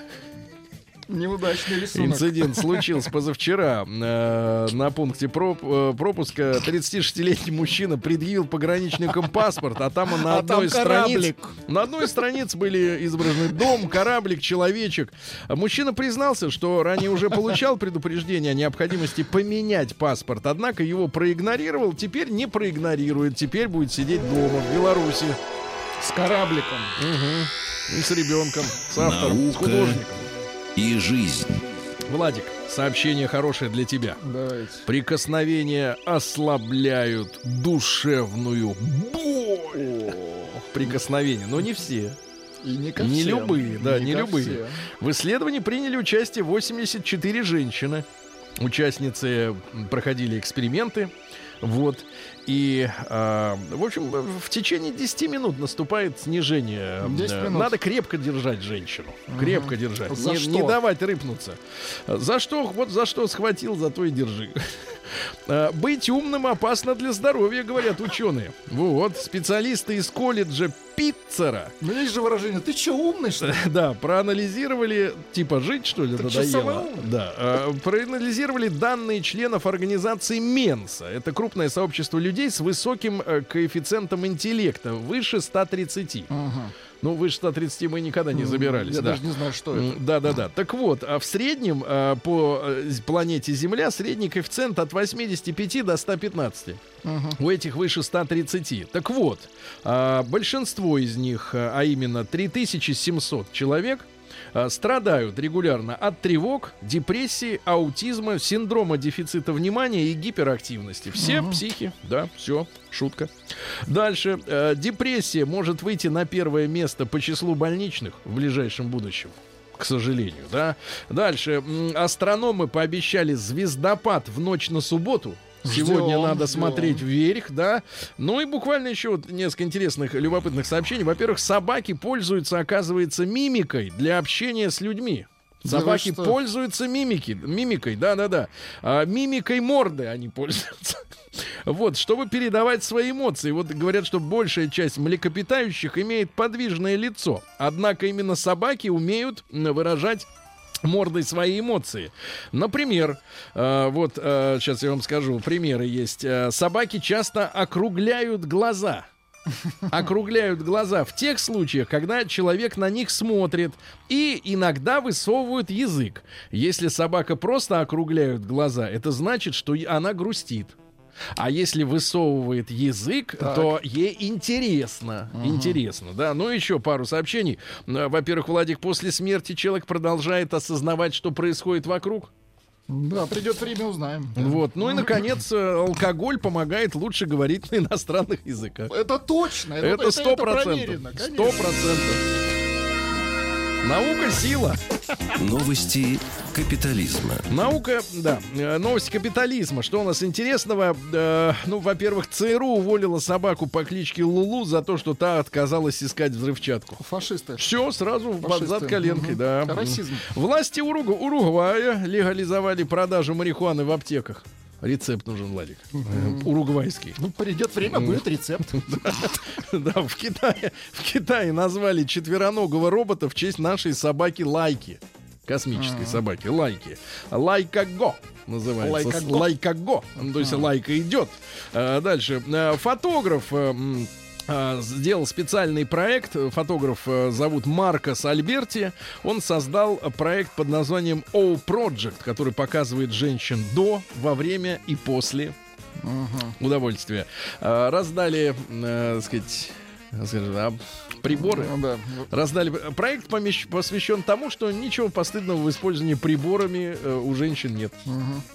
Неудачный рисунок. Инцидент случился позавчера. Э, на пункте проп- э, пропуска 36-летний мужчина предъявил пограничникам паспорт, а там на А одной там странице... На одной странице были изображены дом, кораблик, человечек. Мужчина признался, что ранее уже получал предупреждение о необходимости поменять паспорт, однако его проигнорировал, теперь не проигнорирует, теперь будет сидеть дома в Беларуси С корабликом. и с ребенком, с автором, с Наука. художником. И жизнь. Владик, сообщение хорошее для тебя. Давайте. Прикосновения ослабляют душевную боль. Прикосновения, но не все. И не ко Не всем. любые, да, не ко любые. всем. В исследовании приняли участие 84 женщины. Участницы проходили эксперименты. Вот. И, а, в общем, в течение 10 минут наступает снижение. 10 Э, минут. Надо крепко держать женщину. Крепко держать. За не, что? не давать рыпнуться. За что? Вот за что схватил, за то и держи. А, Быть умным опасно для здоровья, говорят ученые. Вот, специалисты из колледжа Питцера Ну, есть же выражение, ты что, умный, что ли? [laughs] да, проанализировали, типа жить что ли самое надоело. умное? Да, э, проанализировали данные членов организации Менса. Это крупное сообщество людей с высоким э, коэффициентом интеллекта, выше 130. Ну, выше 130 мы никогда не забирались. Я да. даже не знаю, что это. Да, да, да. Так вот, а в среднем э, по э, планете Земля средний коэффициент от 85 до 115. У этих выше 130. Так вот, а, большинство из них, а а именно 3700 человек, а, страдают регулярно от тревог, депрессии, аутизма, синдрома дефицита внимания и гиперактивности. Все психи, да, все, шутка. Дальше. э, депрессия может выйти на первое место по числу больничных в ближайшем будущем. К сожалению, да. Дальше. Астрономы пообещали звездопад в ночь на субботу. Сегодня Ждем, надо ждем. смотреть вверх, да. Ну и буквально еще вот несколько интересных, любопытных сообщений. Во-первых, собаки пользуются, оказывается, мимикой для общения с людьми. Да Собаки что? пользуются мимики, мимикой, да-да-да. А, мимикой морды они [laughs] пользуются. Вот, чтобы передавать свои эмоции. Вот говорят, что большая часть млекопитающих имеет подвижное лицо. Однако именно собаки умеют выражать мордой свои эмоции. Например, э, вот сейчас я вам скажу, примеры есть. Э, собаки часто округляют глаза. Округляют глаза в тех случаях, когда человек на них смотрит и иногда высовывают язык. Если собака просто округляет глаза, это значит, что она грустит. А если высовывает язык, то ей интересно. Интересно, да. Ну, еще пару сообщений. Э, Во-первых, Владик, после смерти человек продолжает осознавать, что происходит вокруг. Да, придет время, узнаем. Вот. Ну и, наконец, э, алкоголь помогает лучше говорить на иностранных языках. Это точно. Это сто процентов. Сто процентов. Наука сила. Новости капитализма. Наука, да. Э, Новость капитализма. Что у нас интересного? Э, ну, во-первых, ЦРУ уволила собаку по кличке Лулу за то, что та отказалась искать взрывчатку. Фашисты. Все, сразу под Фашисты. зад коленкой, Мгм. да. Расизм. Власти Уругу- Уругвая легализовали продажу марихуаны в аптеках. Рецепт нужен, Владик. Э, Уругвайский. Ну, придет время, будет рецепт. [laughs] Да, в Китае, в Китае назвали четвероногого робота в честь нашей собаки Лайки. Космической собаки Лайки. Laika Go называется. Laika Go. Ну, То есть Лайка идет. А, Дальше. А, Фотограф э, а, сделал специальный проект. Фотограф э, зовут Маркос Альберти. Он создал проект под названием O Project, который показывает женщин до, во время и после удовольствия. А, Раздали, э, так сказать, а, приборы. Ну да. Раздали. Проект помещ- посвящен тому, что ничего постыдного в использовании приборами э, у женщин нет.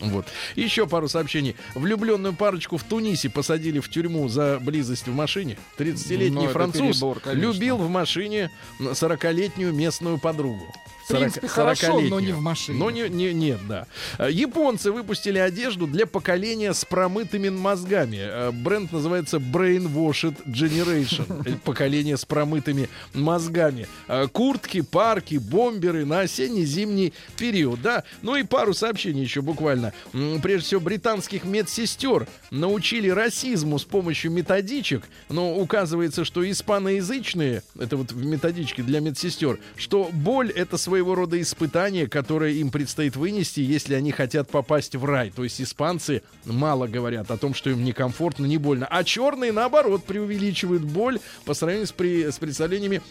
Вот. Еще пару сообщений. Влюбленную парочку в Тунисе посадили в тюрьму за близость в машине. 30-летний Ну, француз перебор, конечно. любил в машине 40-летнюю местную подругу. Принципе, 40 хорошо, но 40-летнюю. не в машине. Но не, не- нет, да. Э, Японцы выпустили одежду для поколения с промытыми мозгами. Э, Бренд называется Brainwashed Generation. [laughs] Э, Поколение с промытыми мозгами. Куртки, парки, бомберы на осенне-зимний период, да. Ну и пару сообщений еще буквально. Прежде всего, британских медсестер научили расизму с помощью методичек. Но указывается, что испаноязычные, это вот в методичке для медсестер, что боль это своего рода испытание, которое им предстоит вынести, если они хотят попасть в рай. То есть испанцы мало говорят о том, что им некомфортно, не больно. А черные, наоборот, преувеличивают боль по сравнению с, при- с представлениями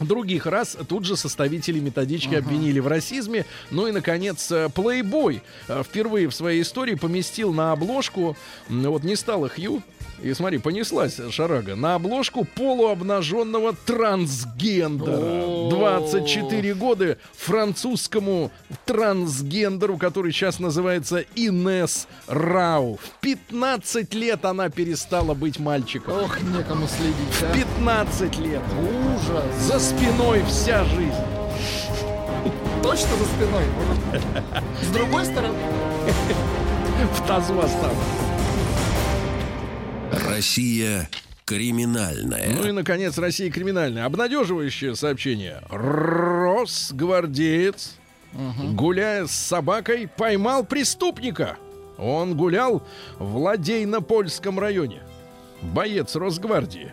Других раз тут же составители методички обвинили в расизме. Ну и, наконец, э, Playboy э, впервые в своей истории поместил на обложку, вот не стало Хью, И смотри, понеслась шарага. На обложку полуобнаженного трансгендера. О. 24 года французскому трансгендеру, который сейчас называется Инес Рау. В 15 лет она перестала быть мальчиком. Ох, некому следить, В а. 15 лет. Ужас. За спиной вся жизнь. Точно за спиной. [laughs] С другой стороны. В тазу осталось. Россия криминальная. Ну и, наконец, Россия криминальная. Обнадеживающее сообщение. Росгвардеец, гуляя с собакой, поймал преступника. Он гулял в Ладейно-Польском районе. Боец Росгвардии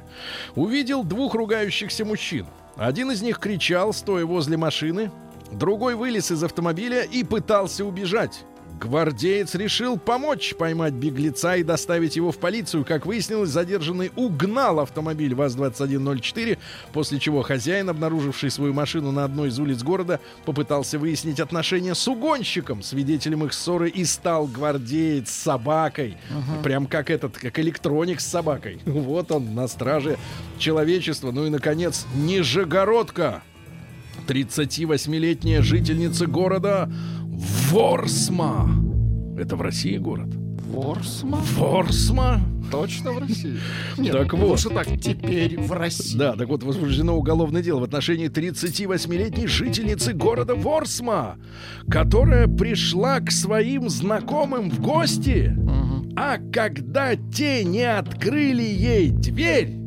увидел двух ругающихся мужчин. Один из них кричал, стоя возле машины. Другой вылез из автомобиля и пытался убежать. Гвардеец решил помочь поймать беглеца и доставить его в полицию. Как выяснилось, задержанный угнал автомобиль ВАЗ-2104, после чего хозяин, обнаруживший свою машину на одной из улиц города, попытался выяснить отношения с угонщиком, свидетелем их ссоры, и стал гвардеец с собакой. Прям как этот, как электроник с собакой. [laughs] Вот он на страже человечества. Ну и, наконец, Нижегородка. 38-летняя жительница города Ворсма. Это в России город. Ворсма? Ворсма? Точно в России? [laughs] Нет, Так ну, вот. лучше так, теперь в России. Да, так вот возбуждено уголовное дело в отношении 38-летней жительницы города Ворсма, которая пришла к своим знакомым в гости, а когда те не открыли ей дверь,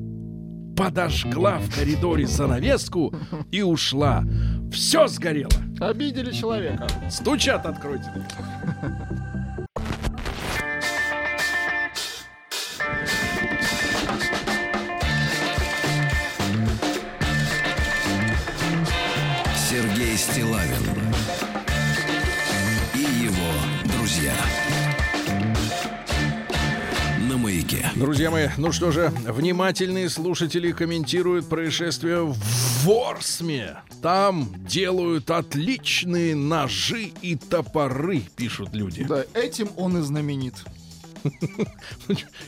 подожгла в коридоре занавеску и ушла. Все сгорело. Обидели человека. Стучат, откройте. Сергей Стилавин Друзья мои, ну что же, внимательные слушатели комментируют происшествие в Ворсме. Там делают отличные ножи и топоры, пишут люди. Да, этим он и знаменит.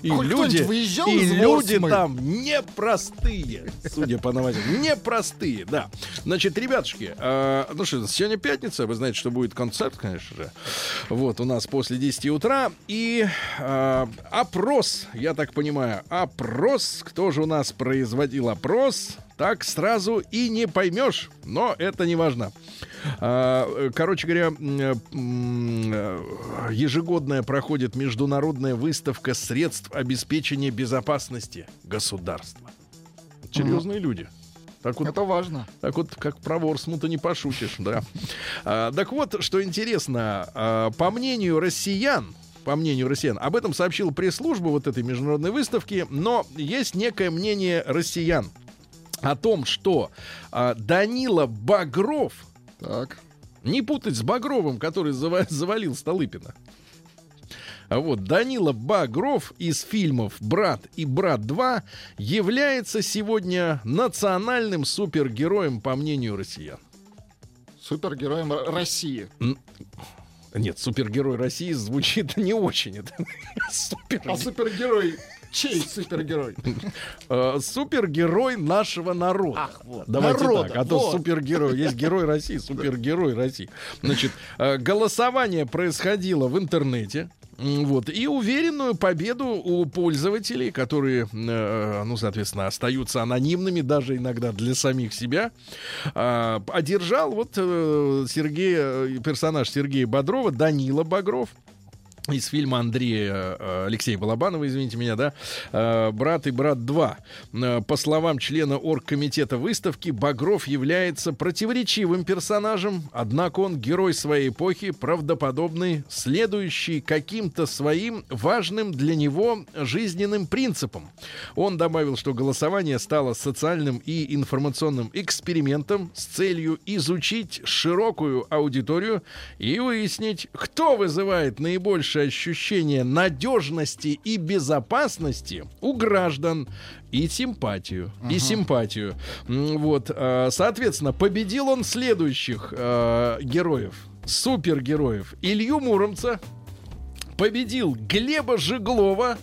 И Хоть люди, и люди Ворсмы? там непростые, судя по новостям, непростые, да. Значит, ребятушки, э, ну что, сегодня пятница, вы знаете, что будет концерт, конечно же. Вот, у нас после 10 утра. И э, опрос, я так понимаю, опрос, кто же у нас производил опрос, так сразу и не поймешь, но это не важно. А, э, Короче говоря, э, э, ежегодная проходит международная выставка средств обеспечения безопасности государства. Серьезные люди. Так вот, Это важно. так вот, как про Ворсму-то не пошутишь, да. А, так вот, что интересно, а, по мнению россиян, по мнению россиян, об этом сообщила пресс-служба вот этой международной выставки, но есть некое мнение россиян о том, что а, Данила Багров, Так. не путать с Багровым, который зава- [laughs] завалил Столыпина. А вот Данила Багров из фильмов «Брат» и «Брат 2» является сегодня национальным супергероем, по мнению россиян. Супергероем России. Нет, супергерой России звучит [laughs] не очень. Это супер- А супергерой... Чей супергерой? э, супергерой нашего народа. Ах, вот. Давайте Народа, так, а то вот. супергерой. Есть герой России, супергерой России. Значит, э, голосование происходило в интернете. Вот. И уверенную победу у пользователей, которые, э, ну, соответственно, остаются анонимными даже иногда для самих себя, э, одержал вот э, Сергей, э, персонаж Сергея Бодрова, Данила Багров из фильма Андрея э, Алексея Балабанова, извините меня, да, э, «Брат и брат 2». Э, По словам члена оргкомитета выставки, Багров является противоречивым персонажем, однако он герой своей эпохи, правдоподобный, следующий каким-то своим важным для него жизненным принципам. Он добавил, что голосование стало социальным и информационным экспериментом с целью изучить широкую аудиторию и выяснить, кто вызывает наибольшее ощущение надежности и безопасности у граждан и симпатию. И симпатию. Вот, э, соответственно, победил он следующих э, героев, супергероев. Илью Муромца, победил Глеба Жеглова,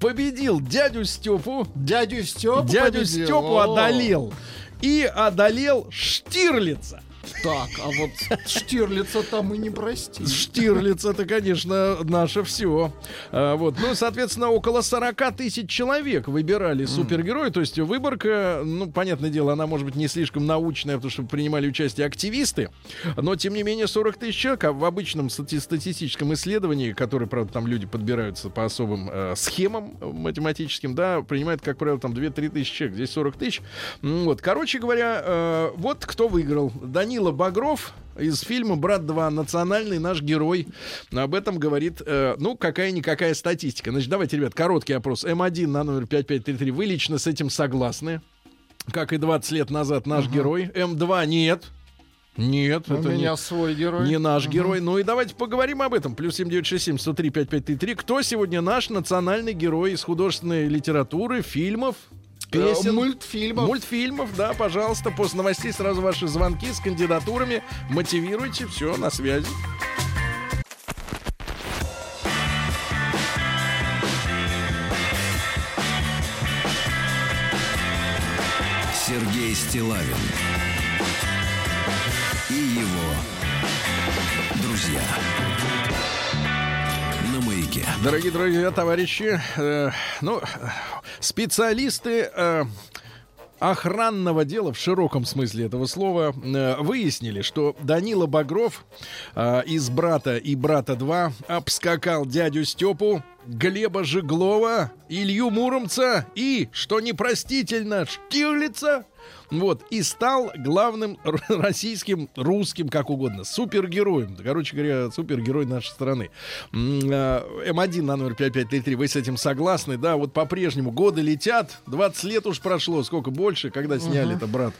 победил дядю Степу, Дядю Степу дядю победил. Степу одолел и одолел Штирлица. Так, а вот Штирлица там и не прости. Штирлиц это, конечно, наше все. вот. Ну, соответственно, около 40 тысяч человек выбирали супергероя. То есть выборка, ну, понятное дело, она может быть не слишком научная, потому что принимали участие активисты. Но, тем не менее, 40 тысяч человек а в обычном стати- статистическом исследовании, которое, правда, там люди подбираются по особым э, схемам э, математическим, да, принимают, как правило, там 2-3 тысячи человек. Здесь 40 тысяч. Вот. Короче говоря, э, вот кто выиграл. Данила Багров из фильма «Брат 2. Национальный наш герой». Об этом говорит, э, ну, какая-никакая статистика. Значит, давайте, ребят, короткий опрос. М1 на номер 5533. Вы лично с этим согласны? Как и 20 лет назад наш герой. М2 нет. Нет, У это не- меня свой герой. не наш герой. Ну и давайте поговорим об этом. Плюс 7967 103 5533. Кто сегодня наш национальный герой из художественной литературы, фильмов, песен? Мультфильмов. Мультфильмов, да, пожалуйста. После новостей сразу ваши звонки с кандидатурами. Мотивируйте, все, на связи. Сергей Стилавин и его друзья. Дорогие друзья, товарищи, э, ну, специалисты э, охранного дела в широком смысле этого слова э, выяснили, что Данила Багров э, из «Брата» и «Брата 2» обскакал дядю Степу, Глеба Жиглова, Илью Муромца и, что непростительно, Штирлица, вот, и стал главным российским, русским, как угодно, супергероем. Короче говоря, супергерой нашей страны. М, а, М1 на номер 5533, вы с этим согласны? Да, вот по-прежнему годы летят, 20 лет уж прошло, сколько больше, когда сняли это, брат.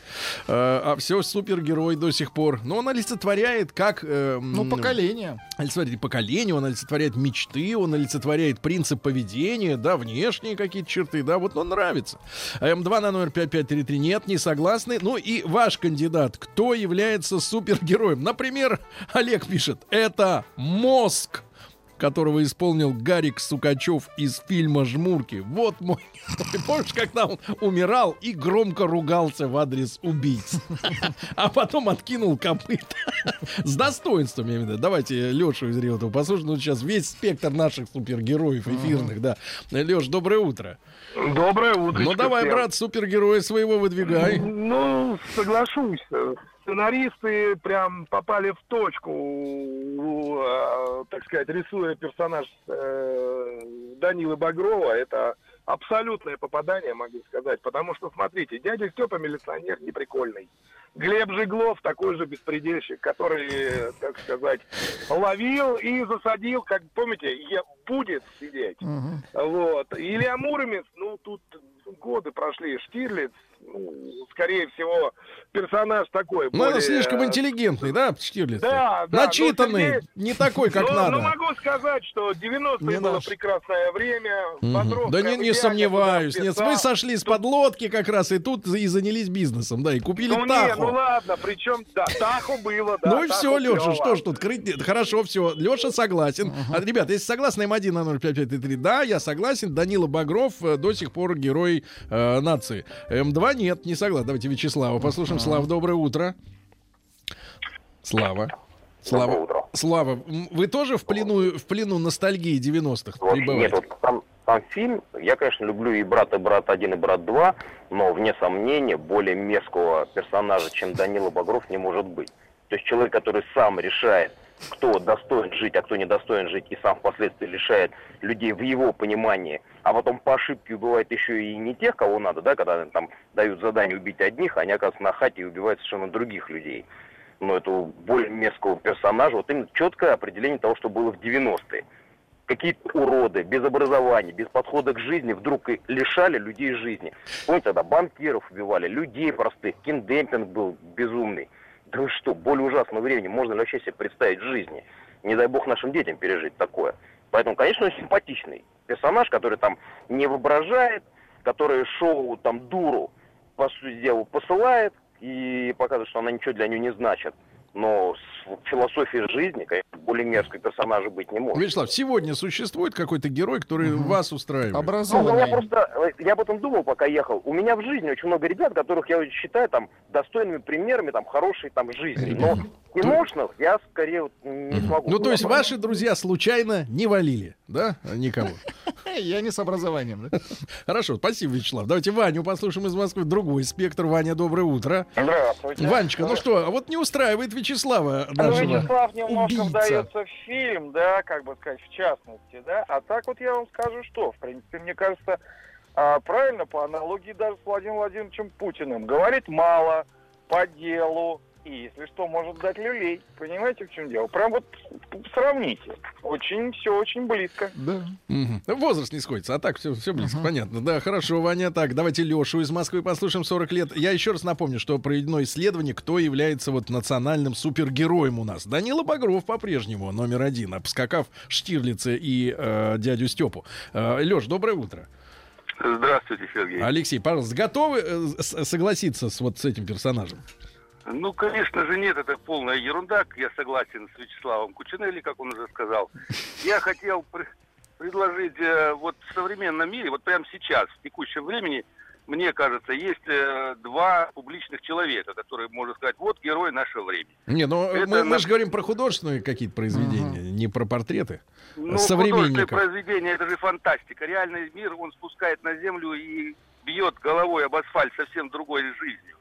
А, все, супергерой до сих пор. Но он олицетворяет как... э, Ну, поколение. олицетворяет поколение, он олицетворяет мечты, он олицетворяет принцип поведения, да, внешние какие-то черты, да, вот он нравится. А М2 на номер 5533 нет, не согласны. Ну и ваш кандидат, кто является супергероем? Например, Олег пишет, это мозг которого исполнил Гарик Сукачев из фильма «Жмурки». Вот мой... [laughs] Ты помнишь, когда он умирал и громко ругался в адрес убийц? [laughs] А потом откинул копыта. [laughs] С достоинством, я имею в виду. Давайте Лешу из Реутова послушаем. Ну, сейчас весь спектр наших супергероев эфирных, да. Леш, доброе утро. Доброе утро. Ну, давай, брат, супергероя своего выдвигай. Ну, соглашусь. Сценаристы прям попали в точку, э, так сказать, рисуя персонаж э, Данилы Багрова. Это абсолютное попадание, могу сказать. Потому что, смотрите, дядя Степа милиционер неприкольный. Глеб Жиглов такой же беспредельщик, который, так сказать, ловил и засадил, как, помните, е- будет сидеть. Вот. Илья Муромец, ну, тут годы прошли, Штирлиц, скорее всего, персонаж такой. Ну, это более- слишком интеллигентный, да, Штирлиц? Да, да, Начитанный, но Сергей- не такой, как ну, надо. ну, могу сказать, что 90-е Не было наш. прекрасное время. Бодров Да не, не сомневаюсь. Нет, вы сошли с подлодки как раз и тут и занялись бизнесом, да, и купили Ну, не, Таху. ну ладно, причем, да, Таху было, да. Ну и все, Леша, что ж тут крыть нет. Хорошо, все. Леша согласен. А, ребята, если согласны, М1 на 05533, да, я согласен. Данила Багров э, до сих пор герой э, нации. М2 нет, не согласен. Давайте Вячеслава послушаем. Слава, доброе утро. Слава. Слава. Слава, м, вы тоже в плену, в плену ностальгии 90-х Вот, пребываете? нет, вот там, там фильм, я, конечно, люблю и брата, брат 1, и брат 2, но, вне сомнения, более мерзкого персонажа, чем Данила Багров, не может быть. То есть человек, который сам решает, кто достоин жить, а кто не достоин жить, и сам впоследствии лишает людей в его понимании, а потом по ошибке убивает еще и не тех, кого надо, да, когда там дают задание убить одних, а они оказываются на хате и убивают совершенно других людей. Но это более мерзкого персонажа, вот именно четкое определение того, что было в 90-е какие-то уроды, без образования, без подхода к жизни вдруг и лишали людей жизни. Помните, тогда банкиров убивали, людей простых, киндемпинг был безумный. Да вы что, более ужасного времени можно ли вообще себе представить в жизни? Не дай бог нашим детям пережить такое. Поэтому, конечно, он симпатичный персонаж, который там не воображает, который шоу там дуру, по сути дела, посылает и показывает, что она ничего для нее не значит. Но с философией жизни, конечно, более мерзкого персонажа быть не может. Вячеслав, сегодня существует какой-то герой, который вас устраивает? Ну, я Образованный. просто, э, я об этом думал, пока ехал. У меня в жизни очень много ребят, которых я считаю там достойными примерами там хорошей там жизни. Но киношных я скорее вот не смогу. Ну, то есть ваши друзья случайно не валили, да, никого? [laughs] Я не с образованием. да? Хорошо, спасибо, Вячеслав. Давайте Ваню послушаем из Москвы. Другой спектр. Ваня, доброе утро. Здравствуйте. Ванечка, ну что, а вот не устраивает Вячеслава Ну, нашего. Вячеслав немножко убийца. вдается в фильм, да, как бы сказать, в частности, да. А так вот я вам скажу, что, в принципе, мне кажется, а, правильно по аналогии даже с Владимиром Владимировичем Путиным. Говорит мало, по делу, и, если что, может дать люлей. Понимаете, в чем дело? Прям вот сравните. Очень, все очень близко. Да. Мгм. Возраст не сходится, а так все, все близко, понятно. Да, хорошо, Ваня. Так, давайте Лешу из Москвы послушаем 40 лет. Я еще раз напомню, что проведено исследование, кто является вот национальным супергероем у нас. Данила Багров по-прежнему номер один, обскакав Штирлица и э, дядю Степу. Э, Леш, доброе утро. Здравствуйте, Сергей. Алексей, пожалуйста, готовы э, с- согласиться с вот с этим персонажем? Ну, конечно же, нет, это полная ерунда. Я согласен с Вячеславом Кучинелли, как он уже сказал. Я хотел пр- предложить э, вот в современном мире, вот прямо сейчас, в текущем времени, мне кажется, есть э, два публичных человека, которые, можно сказать, вот герой нашего времени. Не, ну Это мы, мы же говорим про художественные какие-то произведения, не про портреты. Ну, Современников. художественное произведение, это же фантастика. Реальный мир он спускает на землю и бьет головой об асфальт совсем другой жизнью.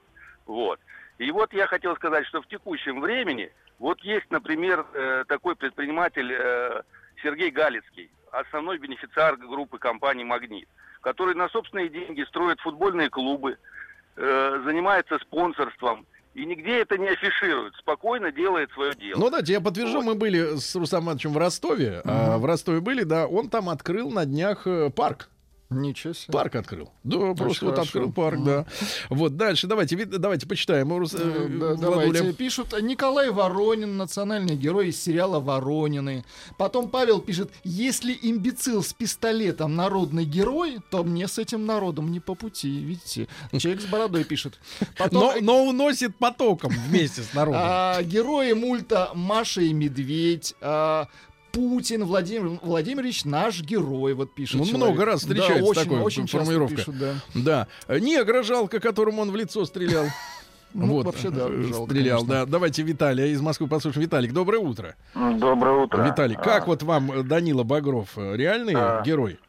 Вот. И вот я хотел сказать, что в текущем времени, вот есть, например, э, такой предприниматель э, Сергей Галицкий, основной бенефициар группы компании «Магнит», который на собственные деньги строит футбольные клубы, э, занимается спонсорством, и нигде это не афиширует, спокойно делает свое дело. Ну да, я подтвержу, мы были с Рустам Ивановичем в Ростове. а, в Ростове были, да, он там открыл на днях парк. Ничего себе. Парк открыл. Да, просто вот хорошо. открыл парк, да. Вот дальше, давайте, давайте почитаем. Э, Э, да, давайте. Пишут Николай Воронин, национальный герой из сериала «Воронины». Потом Павел пишет, если имбецил с пистолетом народный герой, то мне с этим народом не по пути. Видите, человек с бородой пишет. Потом, Но, но уносит потоком вместе с народом. а, герои мульта Маша и Медведь. а, Путин Владимир Владимирович наш герой, вот пишет. Ну, человек. много раз Да, встречается очень, такое, очень часто формулировка. пишут, да. Да. Негра жалко, которому он в лицо стрелял. [laughs] Ну, вот, вообще, да, жалко, стрелял, конечно. да. Давайте Виталия из Москвы послушаем. Виталик, доброе утро. Доброе утро. Виталий, как вот вам э, Данила Багров? э, Реальный А. герой?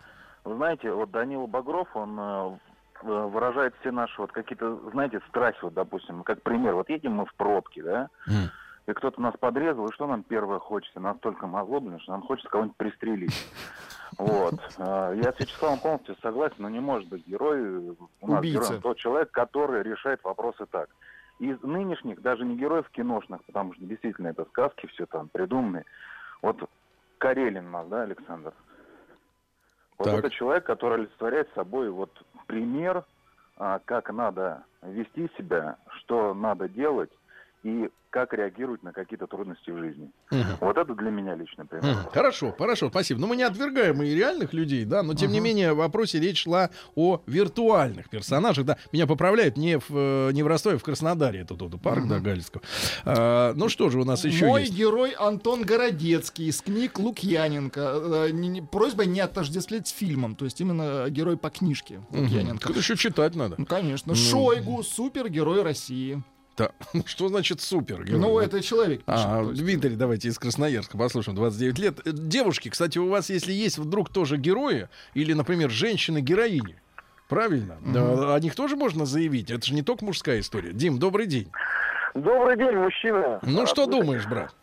Вы знаете, вот Данила Багров, он э, выражает все наши вот какие-то, знаете, страхи, вот, допустим, как пример. Вот едем мы в пробке, да, М. и кто-то нас подрезал, и что нам первое хочется? Настолько мы озлоблены, что нам хочется кого-нибудь пристрелить. Вот. Э, Я с Вячеславом полностью согласен, но не может быть герой, у нас Убийца. героем тот человек, который решает вопросы так. Из нынешних, даже не героев киношных, потому что действительно это сказки, все там придуманные. Вот Карелин нас, да, Александр? Вот Так. это человек, который олицетворяет собой вот пример, а, как надо вести себя, что надо делать и как реагировать на какие-то трудности в жизни. Мгм. Вот это для меня лично пример. Мгм. Хорошо, хорошо, спасибо. Но мы не отвергаем и реальных людей, да, но тем не менее в вопросе речь шла о виртуальных персонажах, да. Меня поправляют не в, э, не в Ростове, в Краснодаре, это тот парк, да, Гальского. А, ну что же у нас еще Мой есть? герой Антон Городецкий из книг Лукьяненко. Э, просьба не отождествлять с фильмом, то есть именно герой по книжке Лукьяненко. Это еще читать надо. Ну, конечно. Шойгу, супергерой России. Да. [laughs] Что значит супер? Ну, Вот. это человек пишет. А. Дмитрий, давайте из Красноярска послушаем, 29 лет. Э, Девушки, кстати, у вас, если есть вдруг тоже герои, или, например, женщины-героини, правильно? Да, о них тоже можно заявить. Это же не только мужская история. Дим, добрый день. Добрый день, мужчина. Ну, А, что думаешь, брат?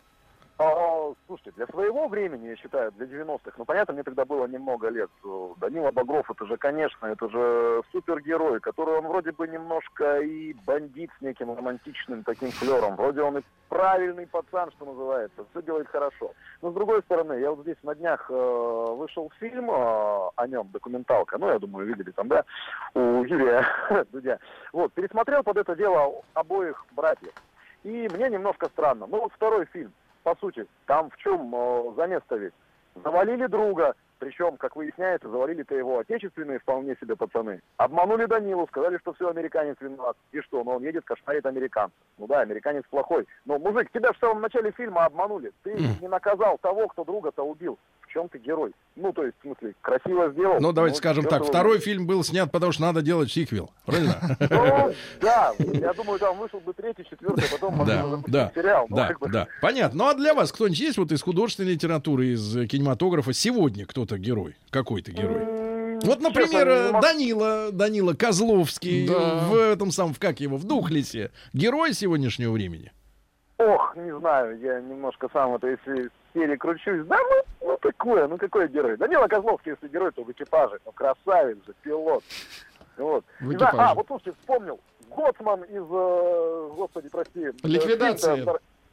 А, слушайте, для своего времени, я считаю, для 90-х, ну, понятно, мне тогда было немного лет. э, Данила Багров, это же, конечно, это же супергерой, который он вроде бы немножко и бандит с неким романтичным таким флером. Вроде он и правильный пацан, что называется, все делает хорошо. Но, с другой стороны, я вот здесь на днях э, вышел фильм э, о нем, документалка, ну, я думаю, видели там, да, у Юрия [laughs] Дудя. Вот, пересмотрел под это дело обоих братьев. И мне немножко странно. Ну вот второй фильм, по сути, там в чем э, замес-то ведь? Завалили друга, Причем, как выясняется, завалили-то его отечественные вполне себе пацаны. Обманули Данилу, сказали, что все, американец виноват. И что, ну он едет, кошмарит американцев. Ну да, американец плохой. Но, мужик, тебя в самом начале фильма обманули. Ты не наказал того, кто друга-то убил. В чем ты герой? Ну, то есть, в смысле, красиво сделал. Ну, давайте скажем так, ты второй фильм был снят, потому что надо делать сиквел. Правильно? Ну, да, я думаю, там вышел бы третий, четвертый, а потом Да, сериал. Да, да. Понятно. Ну а для вас кто-нибудь есть вот из художественной литературы, из э, кинематографа сегодня кто-то герой? Какой-то герой? Вот, например, Данила, Данила Козловский Да. в этом самом, в как его, в Духлесе. Герой сегодняшнего времени. Ох, не знаю, я немножко сам это, если серии кручусь, да ну, ну такое, ну какой герой? Данила Козловский, если герой, то в экипаже, ну красавец же, пилот. Вот. В экипаже. а, вот слушайте, вспомнил, Гоцман из, э, господи, прости. э, Ликвидации.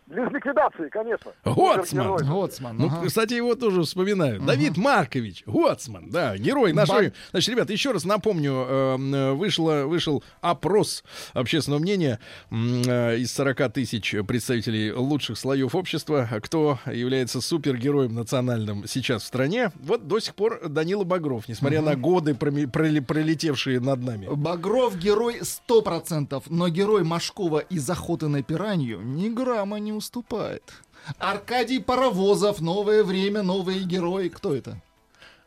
Из ликвидации, конечно. Гоцман. Гоцман. Ну, ага. кстати, его тоже вспоминают. Давид Маркович, Гоцман, да, герой нашей. Значит, ребята, еще раз напомню, э, э, вышло, вышел опрос общественного мнения э, из 40 тысяч представителей лучших слоев общества, кто является супергероем национальным сейчас в стране. Вот до сих пор Данила Багров, несмотря на годы, пролетевшие над нами. Багров герой 100%, но герой Машкова из охоты на пиранью ни грамма не уступает. Аркадий Паровозов, новое время, новые герои. Кто это?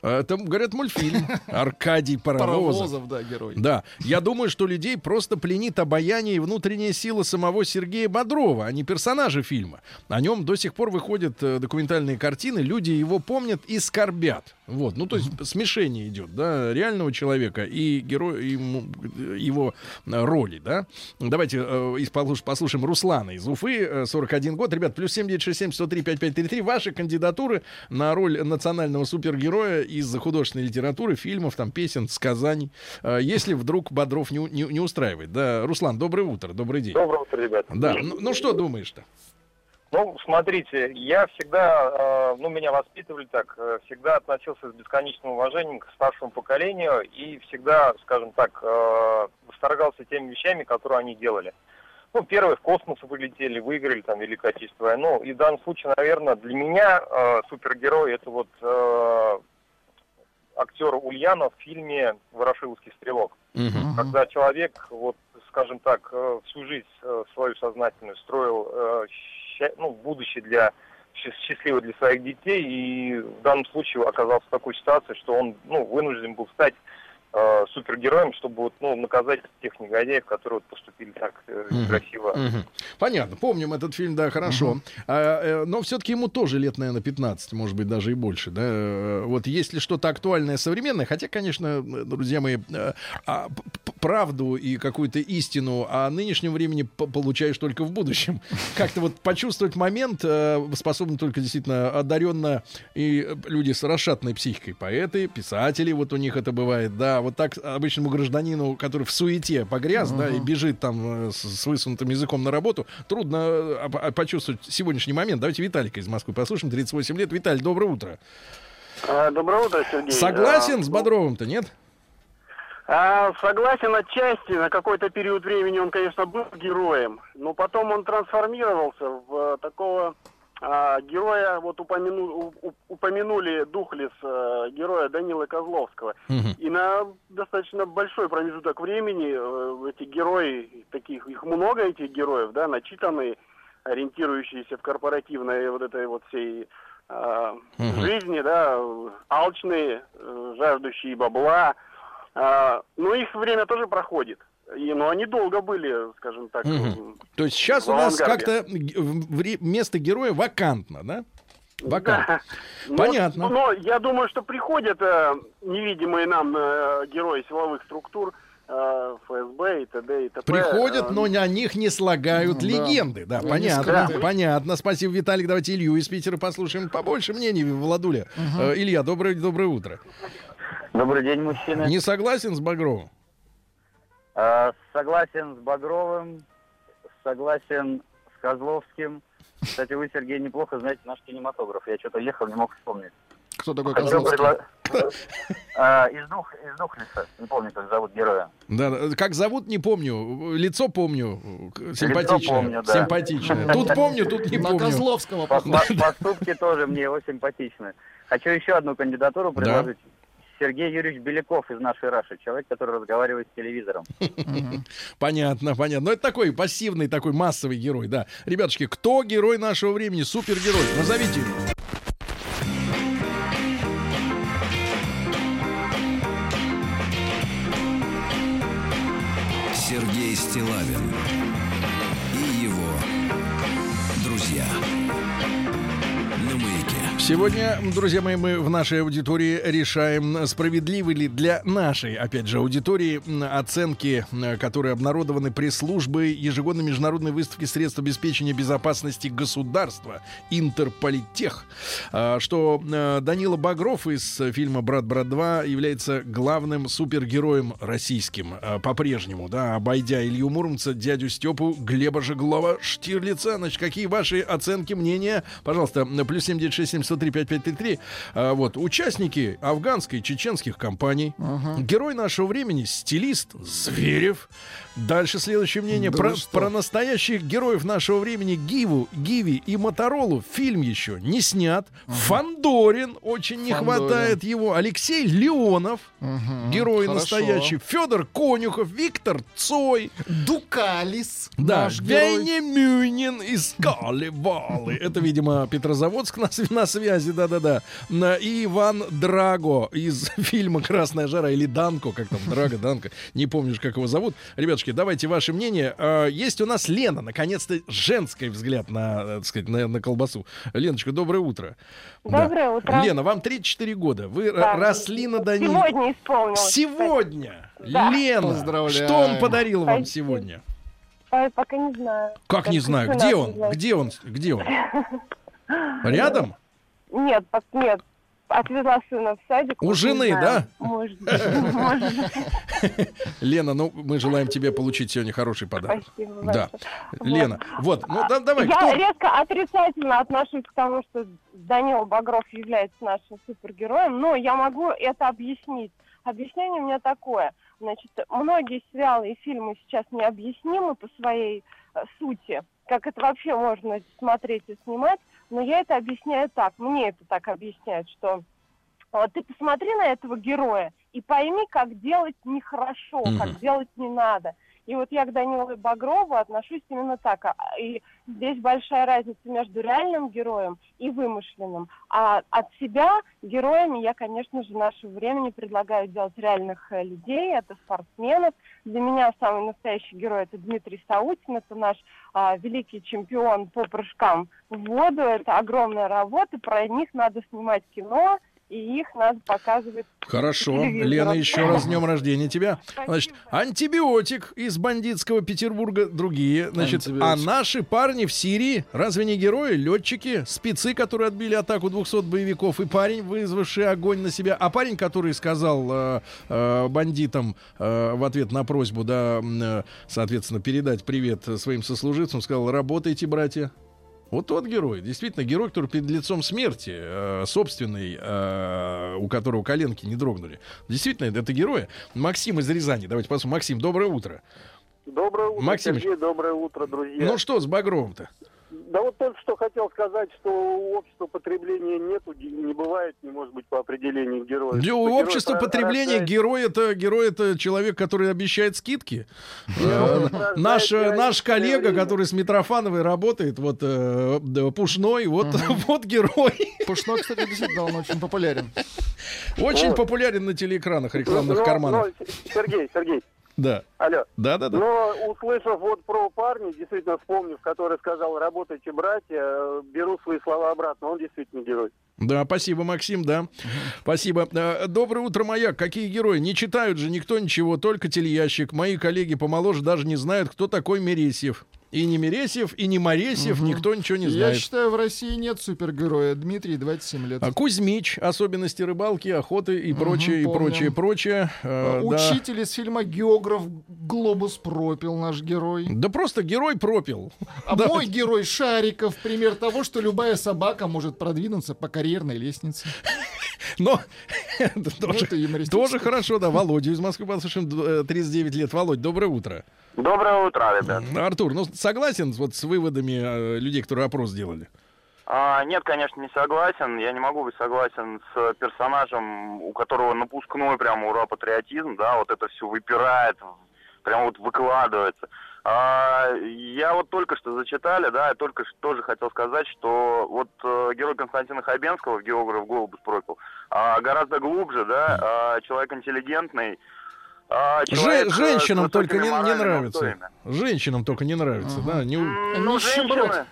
А, Там, говорят, мультфильм. [laughs] Аркадий Паровозов. Паровозов, да, герой. Да, я думаю, что людей просто пленит обаяние и внутренняя сила самого Сергея Бодрова, а не персонажа фильма. О нем до сих пор выходят э, документальные картины, люди его помнят и скорбят. Вот, ну то есть смешение идет, да, реального человека и героя, ему- э, его э, роли, да. Давайте э, послушаем Руслана из Уфы, э, 41 год. Ребят, плюс 7967 103 5533. Ваши кандидатуры на роль национального супергероя из художественной литературы, фильмов, там, песен, сказаний. Э, Если вдруг Бодров не, не, не устраивает. Да, Руслан, доброе утро, добрый день. Доброе утро, ребят. Да, ну, ну что думаешь-то? Ну, смотрите, я всегда, э, ну, меня воспитывали так, э, всегда относился с бесконечным уважением к старшему поколению и всегда, скажем так, э, восторгался теми вещами, которые они делали. Ну, первые в космос вылетели, выиграли там Великую Отечественную войну. И в данном случае, наверное, для меня э, супергерой это вот э, актер Ульянов в фильме «Ворошиловский стрелок». Мгм. Когда человек, вот, скажем так, всю жизнь свою сознательную строил э, ну, будущее для счастливое для своих детей, и в данном случае оказался в такой ситуации, что он ну, вынужден был стать э, супергероем, чтобы вот, ну, наказать тех негодяев, которые вот поступили так э. Мгм. Понятно, помним этот фильм, да, хорошо. А, э, но все-таки ему тоже лет, наверное, 15, может быть, даже и больше, да. Э, Вот есть ли что-то актуальное, современное, хотя, конечно, э, друзья мои, э, а, правду и какую-то истину о нынешнем времени получаешь только в будущем. [laughs] Как-то вот почувствовать момент э, способны только действительно одаренно и э, люди с расшатанной психикой, поэты, писатели, вот у них это бывает, да, вот так обычному гражданину, который в суете погряз, да, и бежит там э, с, с высунутым языком на работу, трудно э, а- почувствовать сегодняшний момент. Давайте Виталика из Москвы послушаем, 38 лет. Виталий, доброе утро. А, Доброе утро, Сергей. Согласен А, с Бодровым-то, нет? а, согласен отчасти. На какой-то период времени он, конечно, был героем, но потом он трансформировался в э, такого а, героя, вот упомяну- упомянули Духлес, э, героя Данилы Козловского. И на достаточно большой промежуток времени э, эти герои, таких их много этих героев, да, начитанные, ориентирующиеся в корпоративной вот этой вот всей а, Мгм. жизни, да, э, алчные, э, жаждущие бабла. А, но их время тоже проходит. И, но они долго были, скажем так, Мгм. То есть сейчас у нас как-то место героя вакантно, да? Да. Вакантно. Но- Понятно. Но, я думаю, что приходят э, невидимые нам э, герои силовых структур, э, ФСБ и т.д. и т.п. Приходят, э, но на них не слагают Да. легенды. Да, Они понятно, скрыты. понятно. Спасибо, Виталик. Давайте Илью из Питера послушаем. Побольше мнений, Владуля. Э, Илья, доброе, доброе утро. Добрый день, мужчины. Не согласен с Багровым? А, согласен с Багровым, согласен с Козловским. Кстати, вы, Сергей, неплохо знаете наш кинематограф. Я что-то ехал, не мог вспомнить. Кто такой Хотел Козловский? предла- А, [laughs] Из двух, из двух лица. Не помню, как зовут героя. Да, да. как зовут, не помню. Лицо помню. Симпатичное. помню, да. Симпатичное. Тут помню, тут не На помню. Козловского По- похож. по- Поступки тоже мне его симпатичны. Хочу еще одну кандидатуру предложить. Сергей Юрьевич Беляков из нашей Раши. Человек, который разговаривает с телевизором. [laughs] Понятно, понятно. Но это такой пассивный, такой массовый герой, да. Ребятушки, кто герой нашего времени? Супергерой. Назовите его. Сергей Стилавин Сегодня, друзья мои, мы в нашей аудитории решаем, справедливы ли для нашей, опять же, аудитории оценки, которые обнародованы пресс-службой ежегодной международной выставки средств обеспечения безопасности государства Интерполитех, А, что э, Данила Багров из фильма «Брат, брат 2» является главным супергероем российским а, по-прежнему, да, обойдя Илью Муромца, дядю Степу, Глеба Жеглова, Штирлица. Значит, какие ваши оценки, мнения? Пожалуйста, плюс 7967 103 5533. А, вот, участники афганской, чеченских компаний. Герой нашего времени, стилист Зверев. Дальше следующее мнение. Да про, про настоящих героев нашего времени Гиву, Гиви и Моторолу фильм еще не снят. Фандорин, очень не Фандорин. хватает его. Алексей Леонов, Мгм, герой хорошо. настоящий. Федор Конюхов, Виктор Цой. Дукалис. Да. Веня Мюнин из Калевалы. Это, видимо, Петрозаводск на, св- на связи, да-да-да. На- И Иван Драго из [laughs] фильма «Красная жара» или Данко, как там, Драго, Данко. Не помнишь, как его зовут. Ребятушки, давайте ваше мнение. А, Есть у нас Лена, наконец-то, женский взгляд на, э, так сказать, на, на колбасу. Леночка, доброе утро. Да. Доброе утро. Лена, вам 34 года. Вы Да. росли на Даниле. Сегодня исполнилось. Сегодня! Да. Лена, Поздравляю. что он подарил вам Спасибо. сегодня? Ой, пока не знаю. Как не Только знаю, где он? Где он? Где [laughs] он? Рядом? Нет, нет. Отвезла сына в садик. У жены, да? Может быть. [laughs] Лена, ну мы желаем тебе получить сегодня хороший подарок. Спасибо Да. Лена, вот, ну да- давай, Я резко отрицательно отношусь к тому, что Данила Багров является нашим супергероем, но я могу это объяснить. Объяснение у меня такое. Значит, многие сериалы и фильмы сейчас необъяснимы по своей э, сути, как это вообще можно смотреть и снимать, но я это объясняю так, мне это так объясняют, что вот ты посмотри на этого героя и пойми, как делать нехорошо, Мгм. как делать не надо. И вот я к Данилу Багрову отношусь именно так. А- И здесь большая разница между реальным героем и вымышленным. А от себя героями я, конечно же, нашего времени предлагаю делать реальных э, людей, это спортсменов. Для меня самый настоящий герой это Дмитрий Саутин, это наш а, великий чемпион по прыжкам в воду. Это огромная работа, про них надо снимать кино, и их надо показывать Хорошо. Лена, еще раз с днем рождения тебя. Значит, антибиотик из бандитского Петербурга, другие. Значит, а наши парни в Сирии, разве не герои? Летчики, спецы, которые отбили атаку 200 боевиков, и парень, вызвавший огонь на себя. А парень, который сказал э, э, бандитам э, в ответ на просьбу, да, э, соответственно, передать привет своим сослуживцам, сказал, работайте, братья. Вот тот герой, действительно герой, который перед лицом смерти, э, собственной, э, у которого коленки не дрогнули. Действительно, это герой. Максим из Рязани. Давайте посмотрим. Максим, доброе утро. Доброе утро, Максимыч. Сергей, доброе утро, друзья. Ну что с Багровым-то? Да вот только что хотел сказать, что у общества потребления нету, не бывает, не может быть по определению героя. Для Что герой общества про- потребления герой это герой это человек, который обещает скидки. [laughs] Э, Наш э, наш коллега, который с Митрофановой работает, вот э, Пушной, вот [laughs] вот герой. Пушной, кстати, действительно, он очень популярен. Очень популярен на телекранах рекламных Но- карманов. но, Сергей, Сергей, Да. алло. Да, да, да. Но услышав вот про парня, действительно вспомнив, который сказал, работайте, братья, беру свои слова обратно, он действительно герой. Да, спасибо, Максим, да. Спасибо. Э, Доброе утро, Маяк. Какие герои? Не читают же никто ничего, только телеящик. Мои коллеги помоложе даже не знают, кто такой Мересьев. И не Мересьев, и не Моресьев, никто ничего не Я знает. считаю, в России нет супергероя. Дмитрий, 27 лет. А Кузьмич, особенности рыбалки, охоты и прочее, и помним. прочее, прочее. Э, да. Учитель из фильма «Географ» глобус пропил наш герой. Да просто герой пропил. А Да. мой герой Шариков пример того, что любая собака может продвинуться по карьерной лестнице. Но [laughs] это тоже, тоже хорошо, да. Володю из Москвы послушаем, э, 39 лет. Володь, доброе утро. Доброе утро, ребят. Артур, ну согласен вот с выводами э, людей, которые опрос делали? А, нет, конечно, не согласен. Я не могу быть согласен с персонажем, у которого напускной прям ура патриотизм, да, вот это все выпирает, прям вот выкладывается. А, я вот только что зачитали, да, я только что тоже хотел сказать, что вот э, герой Константина Хабенского географ Голубус пропил, а, гораздо глубже, да, а, человек интеллигентный, а, человек, женщинам только не, не нравится. Женщинам только не нравится, да. Не... Ну, женщины,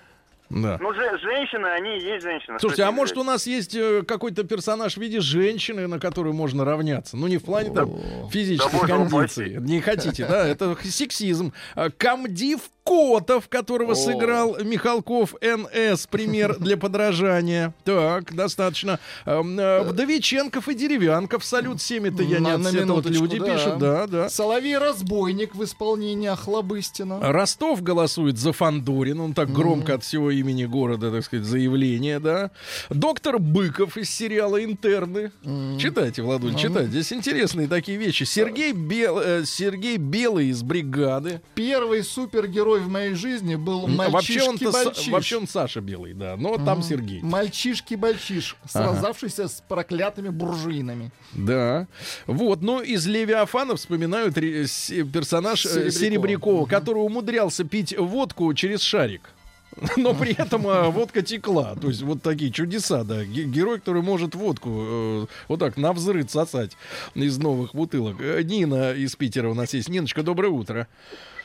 да. ну, же- женщины, они и есть женщины. Слушайте, а может у нас есть э, какой-то персонаж в виде женщины, на которую можно равняться? Ну, не в плане там физической Да кондиции. Не хотите, да? Это сексизм. А, Камдив Котов, которого сыграл Михалков НС, пример для подражания. Так, достаточно. Эм, э, Вдовиченков и Деревянков. Салют 7 это я не На- минуточку, люди да. пишут. Да, да. Соловей-разбойник в исполнении Охлобыстина. Ростов голосует за Фандорин, он так громко от всего имени города, так сказать, заявление, да. Доктор Быков из сериала «Интерны». Читайте, Владуль, Мгм. читайте. Здесь интересные такие вещи. Сергей, Бел, э, Сергей Белый из «Бригады». Первый супергерой в моей жизни был мальчишки-бальчиш. вообще он Саша Белый, да, но там Сергей. Мальчишки-бальчиш, сразавшийся с проклятыми буржуинами. Да. Вот, но из Левиафана вспоминают персонаж э, Серебрякова. Который умудрялся пить водку через шарик. [laughs] Но при этом а, водка текла. То есть вот такие чудеса, да. Ге- Герой, который может водку э, вот так на взрыв сосать из новых бутылок. Э, Нина из Питера у нас есть. Ниночка, доброе утро.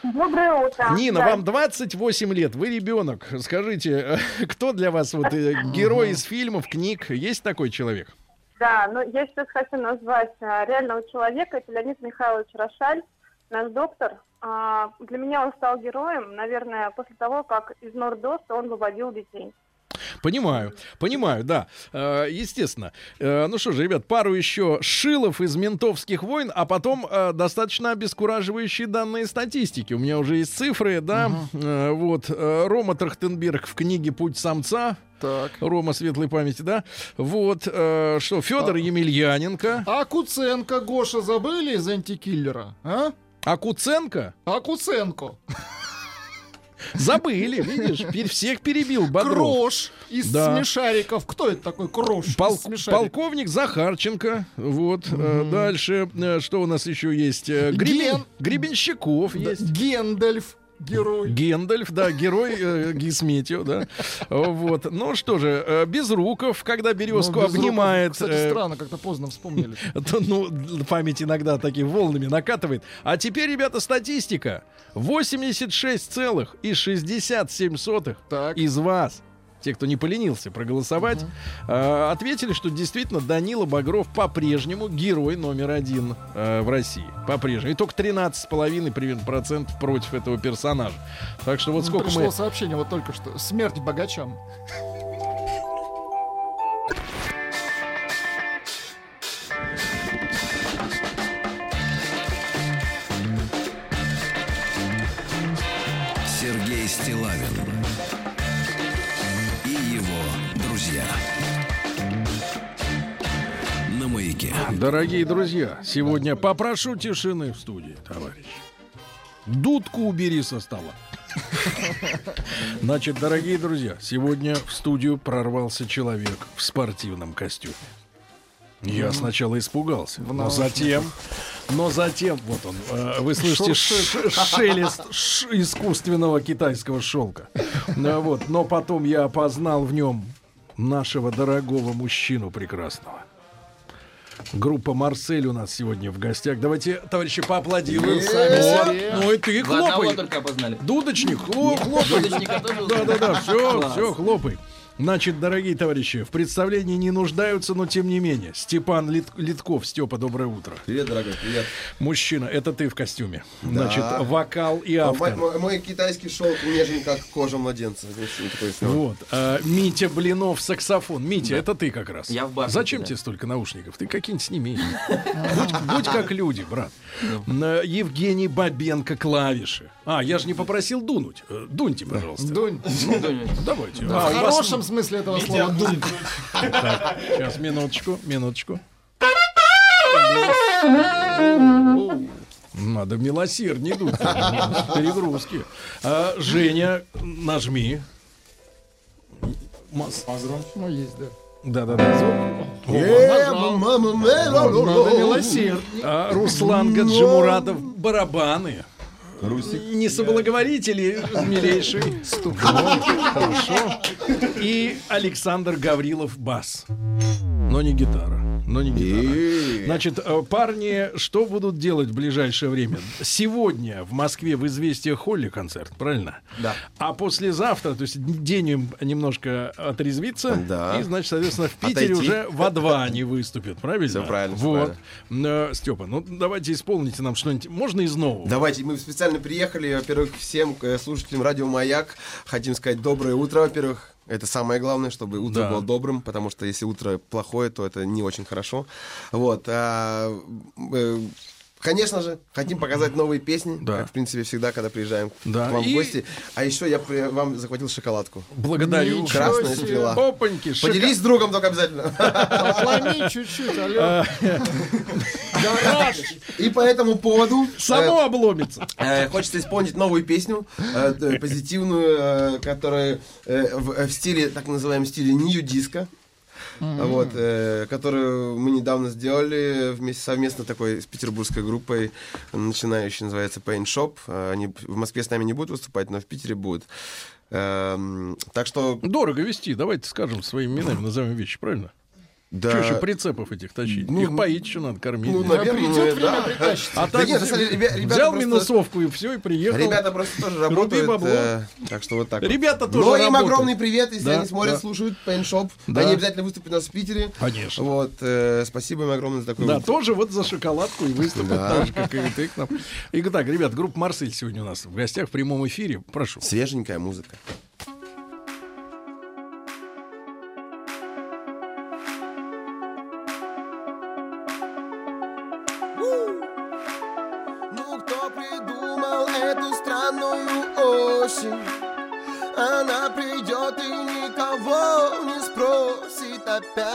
Доброе утро. Нина, Да. вам 28 лет, вы ребенок. Скажите, э, [laughs] кто для вас вот э, герой из фильмов, книг? Есть такой человек? Да, но я сейчас хочу назвать а, реального человека. Это Леонид Михайлович Рошаль, наш доктор. А, для меня он стал героем, наверное, после того, как из Нордоста он выводил детей. Понимаю, понимаю, да, Э, естественно. Э, ну что же, ребят, пару еще шилов из ментовских войн, а потом э, достаточно обескураживающие данные статистики. У меня уже есть цифры, да. Э, вот Рома Трахтенберг в книге «Путь самца». Так. Рома светлой памяти, да. Вот э, что Федор Емельяненко. А Куценко, Гоша, забыли из антикиллера? А? А Куценко? А Куценко. Забыли, видишь, пер- всех перебил Бодров. Крош из Да. смешариков. Кто это такой Крош Пол- полковник Захарченко. Вот. э, дальше. э, что у нас еще есть? Э, Гребен- Ген- Гребенщиков Да, есть. Гендальф. Герой. Гендальф, да, герой э, Гисметио, да. Вот. Ну что же, э, Безруков, когда березку Ну, Безруков, обнимает. Кстати, э, странно, как-то поздно вспомнили. то, ну, память иногда такими волнами накатывает. А теперь, ребята, статистика. 86,67 из вас, те, кто не поленился проголосовать, э, ответили, что действительно Данила Багров по-прежнему герой номер один э, в России. По-прежнему. И только 13,5 примерно процентов против этого персонажа. Так что вот сколько Пришло мы... сообщение вот только что. Смерть богачам. Дорогие друзья, сегодня попрошу тишины в студии, товарищ. Дудку убери со стола. [laughs] Значит, дорогие друзья, сегодня в студию прорвался человек в спортивном костюме. Я Мгм. сначала испугался, но затем, но затем, вот он, э, вы слышите шелест искусственного китайского шелка. [laughs] Ну, вот, но потом я опознал в нем нашего дорогого мужчину прекрасного. Группа Марсель у нас сегодня в гостях. Давайте, товарищи, поаплодируем. Вот. Сами себе. Ну и ты хлопай. Дудочник, хлоп, хлопай. Дудочника тоже Да, да, да, все, все, хлопай. Значит, дорогие товарищи, в представлении не нуждаются, но тем не менее. Степан Лит- Литков. Степа, доброе утро. Привет, дорогой, привет. Мужчина, это ты в костюме. Да. Значит, вокал и А автор. Мой, мой- мой китайский шелк нежен, как кожа младенца. Вот. а, Митя Блинов, саксофон. Митя, Да. это ты как раз. Я в бархате, Зачем да. тебе столько наушников? Ты какие-нибудь сними. будь, будь как люди, брат. Евгений Бабенко, клавиши. А, я же не попросил дунуть. Э, Дуньте, пожалуйста. Дунь. Ну, давайте. Да, А, в у вас- хорошем смысле этого слова думкнуть. [laughs] Так, сейчас, минуточку, минуточку. Надо милосерднее дуть. Перегрузки. А, Женя, нажми. Мас- Ну, есть, да. Да-да-да. Мама, Надо милосерднее. Руслан Гаджимуратов, барабаны. Не соблаговорители, милейший. Ступной. Хорошо. И Александр Гаврилов, бас. Но не гитара. Но не гитара. Значит, э, парни, что будут делать в ближайшее время? Сегодня в Москве в «Известия Холли» концерт, правильно? Да. А послезавтра, то есть день им немножко отрезвиться, Да. и, значит, соответственно, в Питере Отойти. уже во два они выступят, правильно? Всё правильно, Вот. Э, Степа, ну давайте исполните нам что-нибудь. Можно из нового? Давайте, мы специально приехали, во-первых, всем э, слушателям радио Маяк хотим сказать доброе утро, во-первых. Это самое главное, чтобы утро Да. было добрым, потому что если утро плохое, то это не очень хорошо. Вот. а, э, Конечно же, хотим показать новые песни, как, в принципе, всегда, когда приезжаем Да, к вам и- в гости. А еще я при- вам захватил шоколадку. Благодарю. Красная себе. стрела. Опаньки, шока- Поделись с другом только обязательно. Чуть-чуть, алло. Гараж. И по этому поводу... Само э, обломится. э, Хочется исполнить новую песню, э, позитивную, которая в в стиле, так называемом стиле нью-диско. Мгм. Вот, э, которую мы недавно сделали вместе совместно такой с петербургской группой, начинающей, называется Paint Shop. Э, Они в Москве с нами не будут выступать, но в Питере будут. Эм, так что... Дорого вести, давайте скажем своими именами, назовем вещи, правильно? Да. Что еще прицепов этих тащить? Ну, Их поить еще надо, кормить. ну, наверное, Придет время, да. притащится. А Да так нет, ребята взял просто- минусовку и все, и приехал. Ребята просто тоже работают. бабло. э, так что вот так. вот. Ребята тоже Но им работают. огромный привет, если Да, они смотрят, да. слушают Paint Shop. Да. Они обязательно выступят у нас в Питере. Конечно. Вот, э, спасибо им огромное за такой Да, вот- тоже вот за шоколадку и выступят Да. так же, как и ты к нам. Итак, ребят, группа «Марсель» сегодня у нас в гостях в прямом эфире. Прошу. Свеженькая музыка. Спросит опять.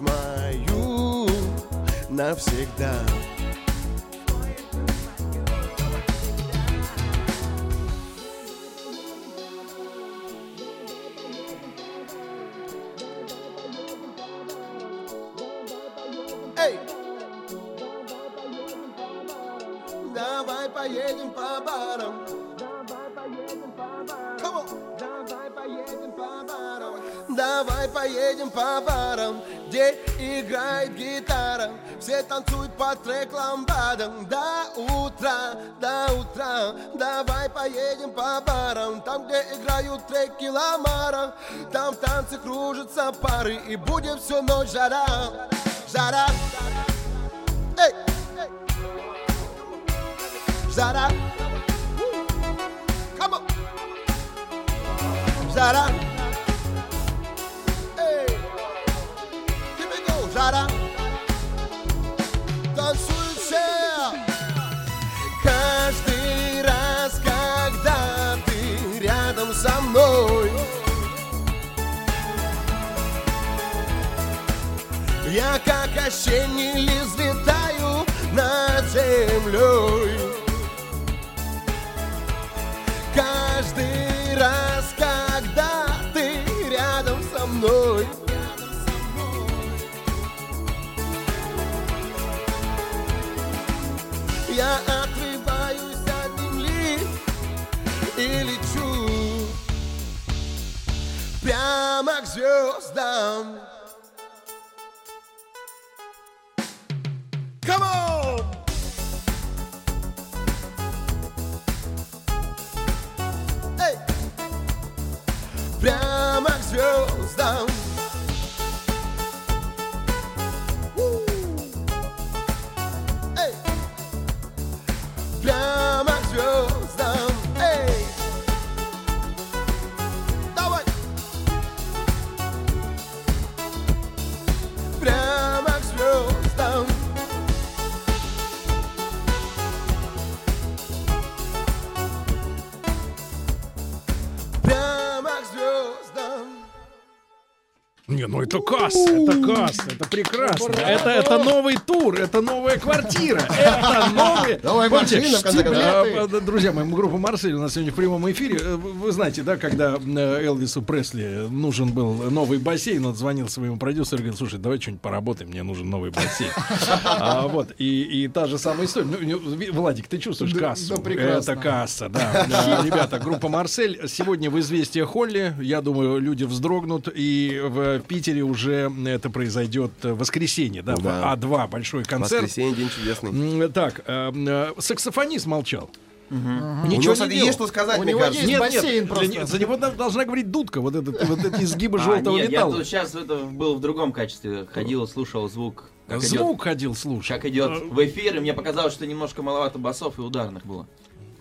Мою навсегда Все танцуют по трек ламбадам до утра, до утра. Давай поедем по барам, там, где играют треки Ламара. Там в танце кружатся пары и будет всю ночь жара. Осенний лист ну это касс, это прекрасно. Это, это новый тур, это новая квартира, это новый... Новая Помните, машина, в конце концов. э, Друзья мои, группа Марсель у нас сегодня в прямом эфире. Э, Вы знаете, да, когда э, Элвису Пресли нужен был новый бассейн, он звонил своему продюсеру и говорит, слушай, давай что-нибудь поработаем, мне нужен новый бассейн. А, Вот, и, и та же самая история. Ну, Владик, ты чувствуешь кассу? да, прекрасно. Это касса, да. Ребята, группа Марсель сегодня в «Известия Холли». Я думаю, люди вздрогнут. И в Питере уже это произойдет в воскресенье, да, Да. в А2 большой концерт. Воскресенье, день чудесный. Так, э, э, саксофонист молчал. У него, Ничего кстати, не делал. есть что сказать, У мне него кажется. есть Нет, бассейн нет, просто. для не- за него дол- должна говорить дудка, вот, этот, вот эти [laughs] изгибы А, желтого нет, я металла. тут сейчас это был в другом качестве. Ходил, слушал звук. как идет- Звук ходил, слушай. Как идет в эфир, и мне показалось, что немножко маловато басов и ударных было.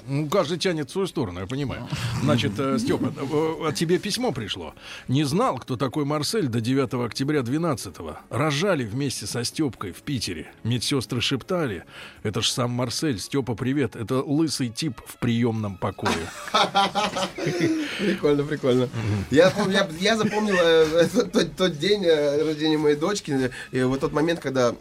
Ну, каждый тянет в свою сторону, я понимаю. Значит, э, Степа, э, от тебе письмо пришло. Не знал, кто такой Марсель до 9 октября 12 Рожали вместе со Степкой в Питере. Медсестры шептали. Это ж сам Марсель. Степа, привет. Это лысый тип в приемном покое. Прикольно, прикольно. Я, запомнил э, тот, день э, рождения моей дочки, э, и вот тот момент, когда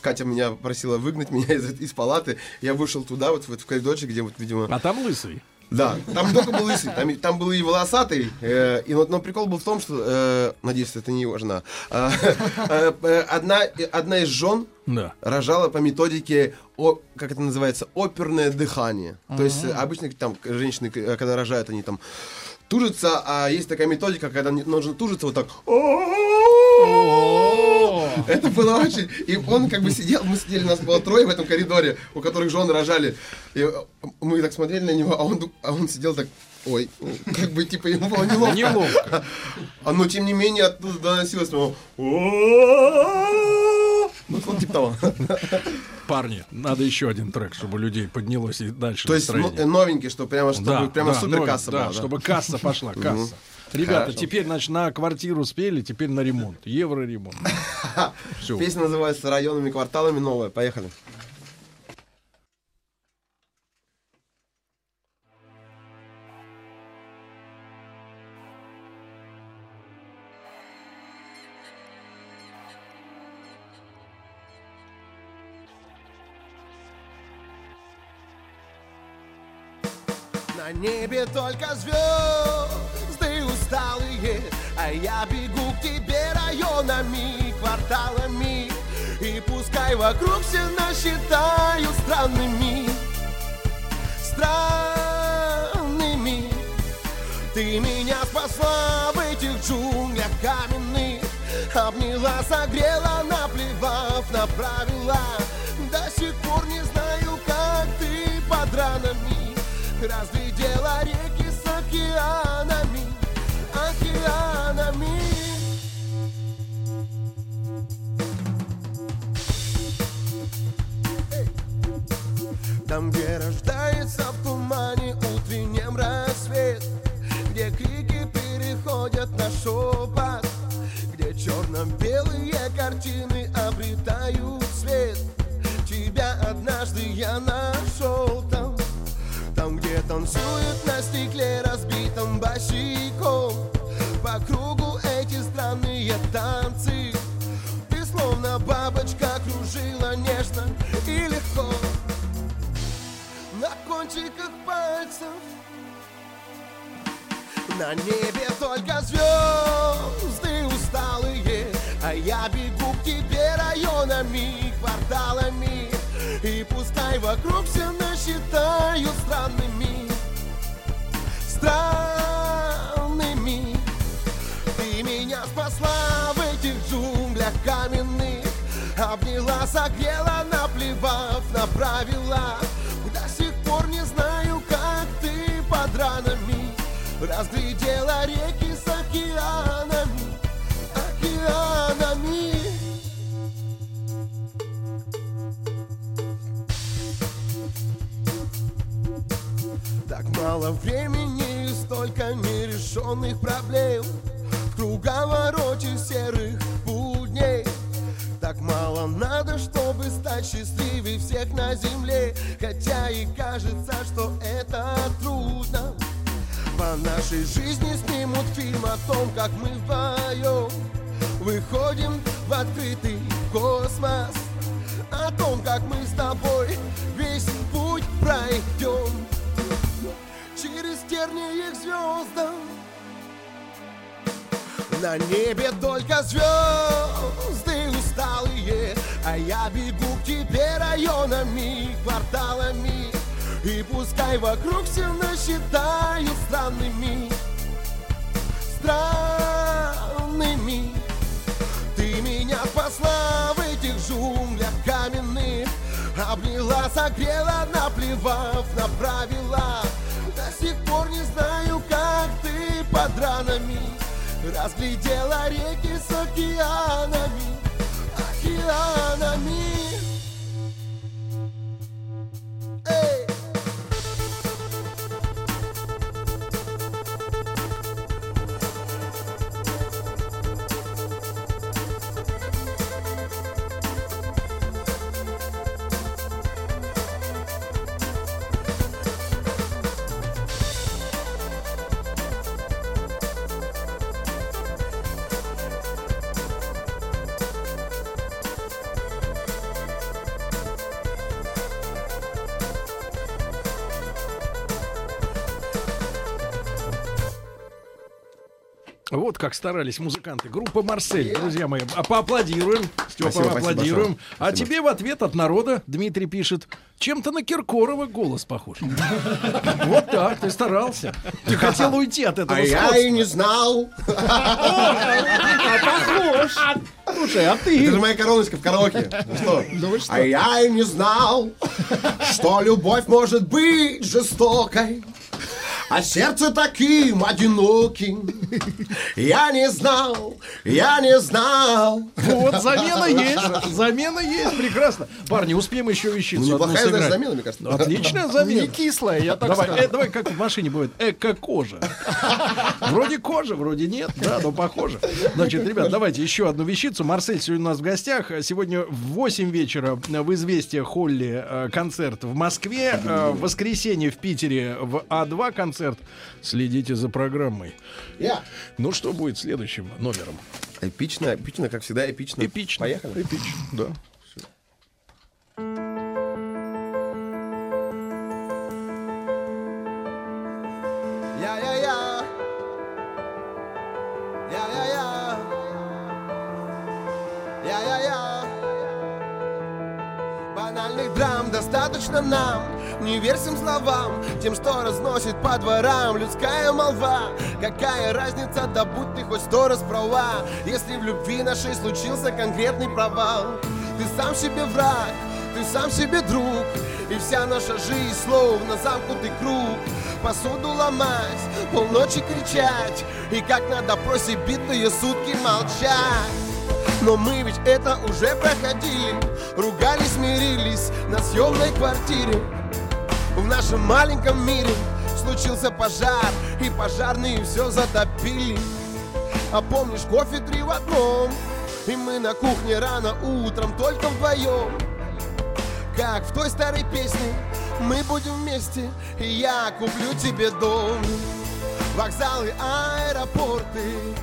Катя меня просила выгнать меня из, палаты, я вышел туда, вот в коридорчик, где вот, видимо... А там лысый. Да, там только был лысый, там, там был и волосатый. э, и вот, но прикол был в том, что, э, надеюсь, это не его жена, а, э, э, одна, одна из жен Да. рожала по методике, о, как это называется, оперное дыхание. То есть обычно там женщины, когда рожают, они там тужатся, а есть такая методика, когда не- нужно тужиться вот так. Это было очень... И он как бы сидел, мы сидели, нас было трое в этом коридоре, у которых жены рожали. И э, мы так смотрели на него, а он, а он сидел так... Ой, как бы, типа, ему было неловко. Неловко. А, но, тем не менее, оттуда доносилось, ну, ну, вот типа того. Парни, надо еще один трек, чтобы людей поднялось и дальше То есть настроение. ну, новенький, что прямо, чтобы Да, прямо да, супер касса да, была. да? чтобы касса пошла, касса. Ребята, Хорошо. теперь, значит, на квартиру спели, теперь на ремонт. Евро ремонт. [laughs] Всё. Песня называется «Районами, кварталами» новая. Поехали. На небе только звезды дорогие А я бегу к тебе районами, кварталами. И пускай вокруг все насчитаю странными Странными. Ты меня спасла в этих джунглях каменных Обняла, согрела, наплевав на правила. До сих пор не знаю, как ты под ранами. Разглядела реки с океанами. Океанами Там, где рождается в тумане утреннем рассвет Где крики переходят на шепот Где черно-белые картины обретают цвет Тебя однажды я нашел там Там, где танцуют на стекле разбитом босиком По кругу эти странные танцы. Ты словно бабочка кружила нежно и легко. На кончиках пальцев. На небе только звезды усталые А я бегу к тебе районами, кварталами. И пускай вокруг все насчитают странными. Странными спасла в этих джунглях каменных. Обняла, согрела, наплевав на правила. До сих пор не знаю, как ты под ранами. Разглядела реки с океанами Океанами. Так мало времени и столько нерешенных проблем круговороте серых будней. Так мало надо, чтобы стать счастливей всех на земле. Хотя и кажется, что это трудно. По нашей жизни снимут фильм о том, как мы вдвоем Выходим в открытый космос. О том, как мы с тобой весь путь пройдем Через тернии к звездам на небе только звезды усталые А я бегу к тебе районами, кварталами И пускай вокруг все насчитают странными Странными. Ты меня спасла в этих джунглях каменных Обняла, согрела, наплевав на правила. До сих пор не знаю, как ты под ранами Разглядела реки с океанами, океанами. Эй! Вот как старались музыканты. Группа Марсель, друзья мои. А поаплодируем. Степа, Спасибо, спасибо аплодируем. большое. А Спасибо. тебе в ответ от народа Дмитрий пишет. Чем-то на Киркорова голос похож. [laughs] Вот так, ты старался. Ты хотел уйти от этого А я и не знал. [laughs] Похож. Слушай, а ты? Это же моя короночка в караоке. Ну что? А я и не знал, что любовь может быть жестокой. А сердце таким одиноким Я не знал, я не знал Вот замена есть, замена есть, прекрасно. Парни, успеем еще вещицу. Ну, неплохая, замена, мне кажется. Ну, Отличная замена. Не кислая, я так давай, э, давай, как в машине бывает, эко-кожа. Вроде кожа, вроде нет, да, но похоже. Значит, ребят, давайте еще одну вещицу. Марсель сегодня у нас в гостях. Сегодня в 8 вечера в «Известия Холли» э, концерт в Москве. Э, В воскресенье в Питере в А2 концерт. Следите за программой. Я. Ну, что будет следующим номером? Эпично, эпично, как всегда, эпично. Эпично. Поехали. Эпично, да. Я-я-я. Я-я-я. Я-я-я. Банальных драм достаточно нам Не верь всем словам, тем, что разносит по дворам людская молва. Какая разница, да будь ты хоть сто раз права, если в любви нашей случился конкретный провал. Ты сам себе враг, ты сам себе друг, и вся наша жизнь словно замкнутый круг. Посуду ломать, полночи кричать, и как на допросе битые сутки молчать. Но мы ведь это уже проходили Ругались, мирились на съемной квартире В нашем маленьком мире случился пожар И пожарные все затопили. А помнишь кофе три в одном? И мы на кухне рано утром только вдвоем Как в той старой песне Мы будем вместе И я куплю тебе дом Вокзалы, аэропорты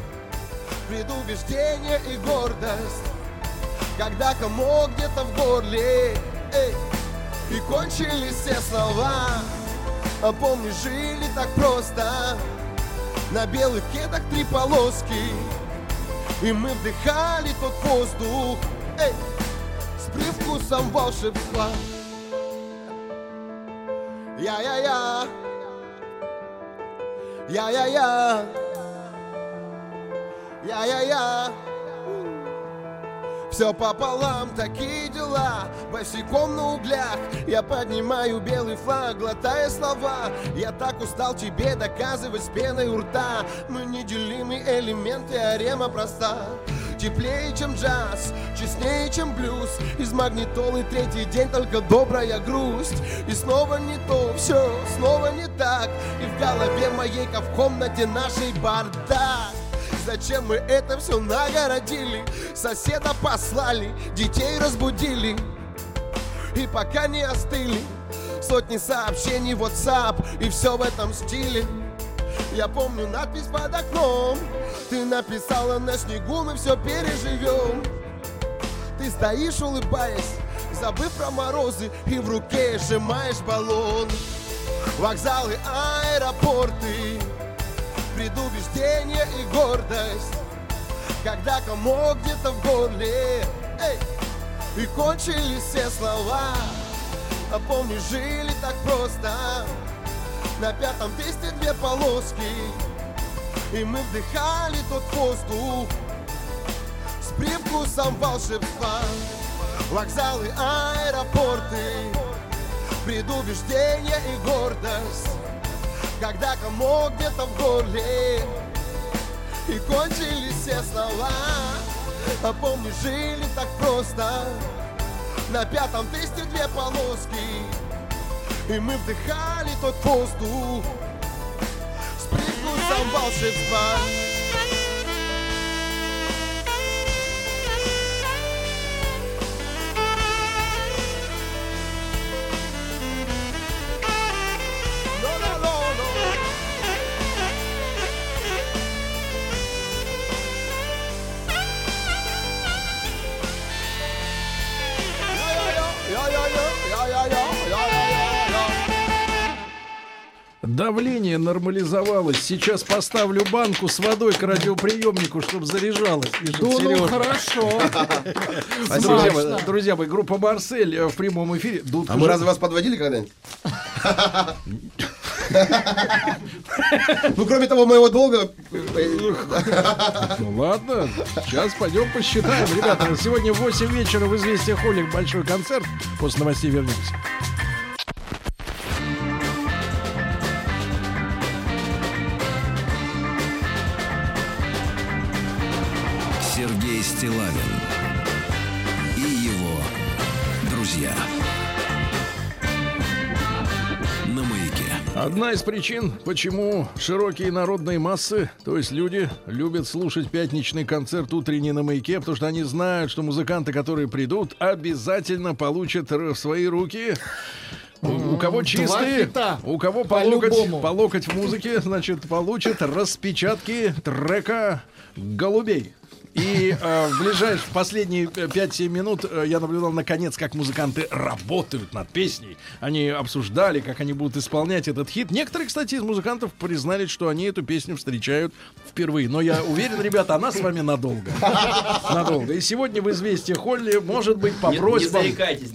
предубеждение и гордость. Когда комок где-то в горле эй, И кончились все слова. А помни, жили так просто? На белых кедах три полоски. И мы вдыхали тот воздух. Эй, С привкусом волшебства. Я-я-я. Я-я-я. Я-я-я все пополам, такие дела. Босиком на углях Я поднимаю белый флаг, глотая слова. Я так устал тебе доказывать с пеной у рта. Мы неделимый элемент, теорема проста. Теплее, чем джаз, честнее, чем блюз. Из магнитолы третий день только добрая грусть. И снова не то, все снова не так. И в голове моей, как в комнате нашей бардак Зачем мы это все нагородили? Соседа послали, детей разбудили. И пока не остыли Сотни сообщений в WhatsApp И все в этом стиле. Я помню надпись под окном. Ты написала на снегу, мы все переживем Ты стоишь, улыбаясь Забыв про морозы И в руке сжимаешь баллон. Вокзалы, аэропорты предубеждение и гордость Когда комок где-то в горле. Эй, И кончились все слова. А помни, жили так просто? На пятом месте две полоски. И мы вдыхали тот воздух С привкусом волшебства. Вокзалы, аэропорты Предубеждение и гордость когда комок где-то в горле. И кончились все слова. А помни, жили так просто. На пятом тесте две полоски. И мы вдыхали тот воздух С привкусом волшебства Давление нормализовалось. Сейчас поставлю банку с водой к радиоприемнику, чтобы заряжалось. Да ну хорошо. [laughs] Друзья мои, друзья мои, группа Марсель э, в прямом эфире. А мы разве вас подводили когда-нибудь? [laughs] Ну, кроме того, моего долга... Ну ладно, сейчас пойдем посчитаем. Ребята, сегодня в 8 вечера в «Известия Холик» большой концерт. После новостей вернемся. Одна из причин, почему широкие народные массы, то есть люди, любят слушать пятничный концерт утренний на маяке, потому что они знают, что музыканты, которые придут, обязательно получат в свои руки у кого чистые, у кого по локоть, По-любому. по локоть в музыке, значит, получат распечатки трека «Голубей». И э, в ближайшие последние э, 5-7 минут э, я наблюдал наконец, как музыканты работают над песней. Они обсуждали, как они будут исполнять этот хит. Некоторые, кстати, из музыкантов признали, что они эту песню встречают впервые. Но я уверен, ребята, она с вами надолго. Надолго. И сегодня в «Известия Холли», может быть, по просьбам,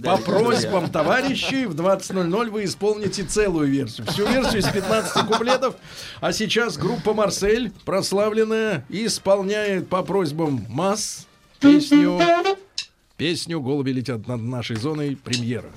по просьбам товарищей в 20.00 вы исполните целую версию. Всю версию из 15 куплетов. А сейчас группа «Марсель», прославленная, исполняет по просьбам масс песню Песню «Голуби летят над нашей зоной» премьера.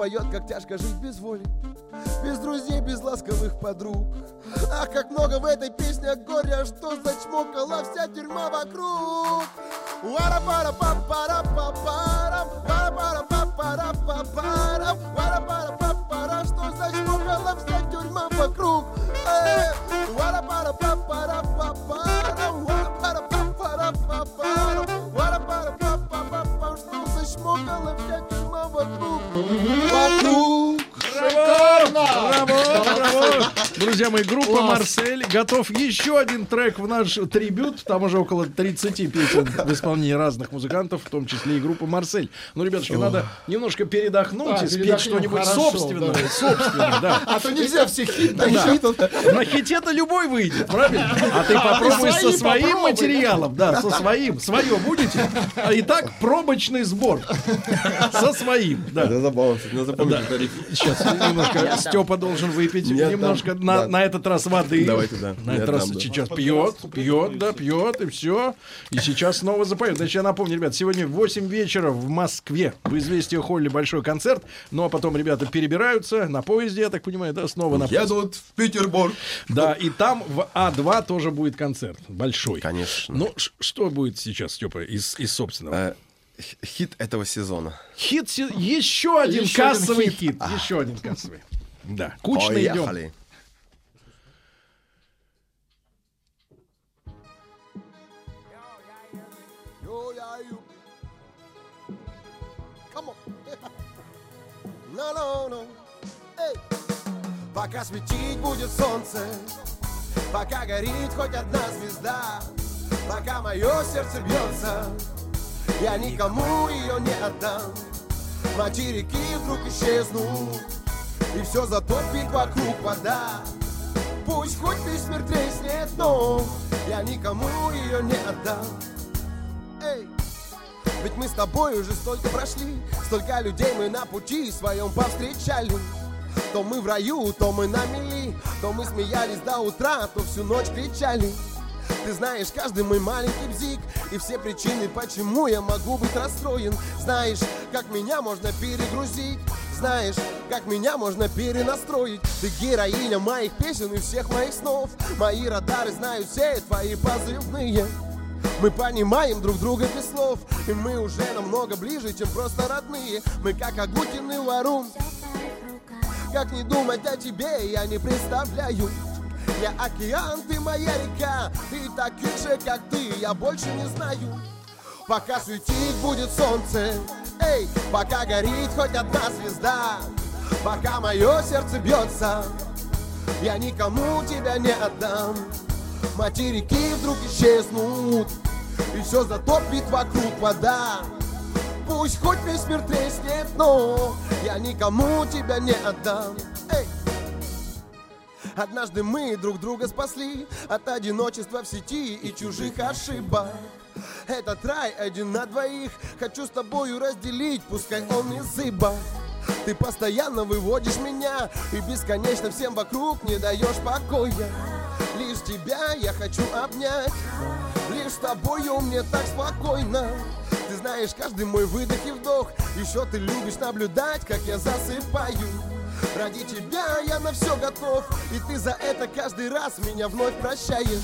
Поет, как тяжко жить без воли Без друзей, без ласковых подруг. Ах, как много в этой песне горя Что зачмокала вся тюрьма вокруг. Вара-пара-па-пара-па-парам Вара-пара-па-пара-па-парам Вара-пара-па-пара Что зачмокала вся тюрьма вокруг. Эй! Вара-пара-па-пара-па-парам вокруг Вокруг Браво! Браво! Друзья мои, группа Марсель готов еще один трек в наш трибют. Там уже около 30 песен в исполнении разных музыкантов, в том числе и группа Марсель. Ну, ребятушки, надо немножко передохнуть Да, и спеть что-нибудь собственное. да. Собственное, да. А то нельзя все хит Да. На хите-то любой выйдет, правильно? А ты А попробуй со свои своим материалом, да, со своим. Свое будете? А Итак, пробочный сбор. Со своим, да. Это забавно, кстати, надо запомнить. Сейчас немножко Степа должен выпить немножко на, на этот раз воды. Давайте, да. На этот раз сейчас пьет, пьет, да, пьет, и все. И сейчас снова запоет. Значит, я напомню, ребят, сегодня в 8 вечера в Москве в «Известия Холли» большой концерт. Ну, а потом ребята перебираются на поезде, я так понимаю, да, снова на Едут в Петербург. Да, и там в А2 тоже будет концерт. Большой. Конечно. Ну, что будет сейчас, Степа, из, из собственного? Э, Хит этого сезона. Хит, еще один Еще один кассовый хит. хит. А. Еще один кассовый. Да, кучно идем. Поехали. Yo, No, no. Эй. Пока светить будет солнце, пока горит хоть одна звезда, пока мое сердце бьется, я никому ее не отдам. Материки вдруг исчезнут, и все затопит вокруг вода. Пусть хоть весь мир треснет, но я никому ее не отдам. Эй! Ведь мы с тобой уже столько прошли Столько людей мы на пути своем повстречали. То мы в раю, то мы на мели То мы смеялись до утра, то всю ночь кричали. Ты знаешь каждый мой маленький бзик И все причины, почему я могу быть расстроен. Знаешь, как меня можно перегрузить знаешь, как меня можно перенастроить. Ты героиня моих песен и всех моих снов. Мои радары знают все твои позывные мы понимаем друг друга без слов И мы уже намного ближе, чем просто родные. Мы как Агутин и Варум. Как не думать о тебе, я не представляю. Я океан, ты моя река И таких же, как ты, я больше не знаю. Пока светить будет солнце Эй, пока горит хоть одна звезда. Пока мое сердце бьется Я никому тебя не отдам Материки вдруг исчезнут И все затопит вокруг вода. Пусть хоть весь мир треснет, но Я никому тебя не отдам. Эй! Однажды мы друг друга спасли От одиночества в сети и чужих ошибок. Этот рай один на двоих Хочу с тобою разделить, пускай он и зыба. Ты постоянно выводишь меня И бесконечно всем вокруг не даешь покоя Лишь тебя я хочу обнять. Лишь с тобою мне так спокойно. Ты знаешь каждый мой выдох и вдох. Еще ты любишь наблюдать, как я засыпаю. Ради тебя я на все готов. И ты за это каждый раз меня вновь прощаешь.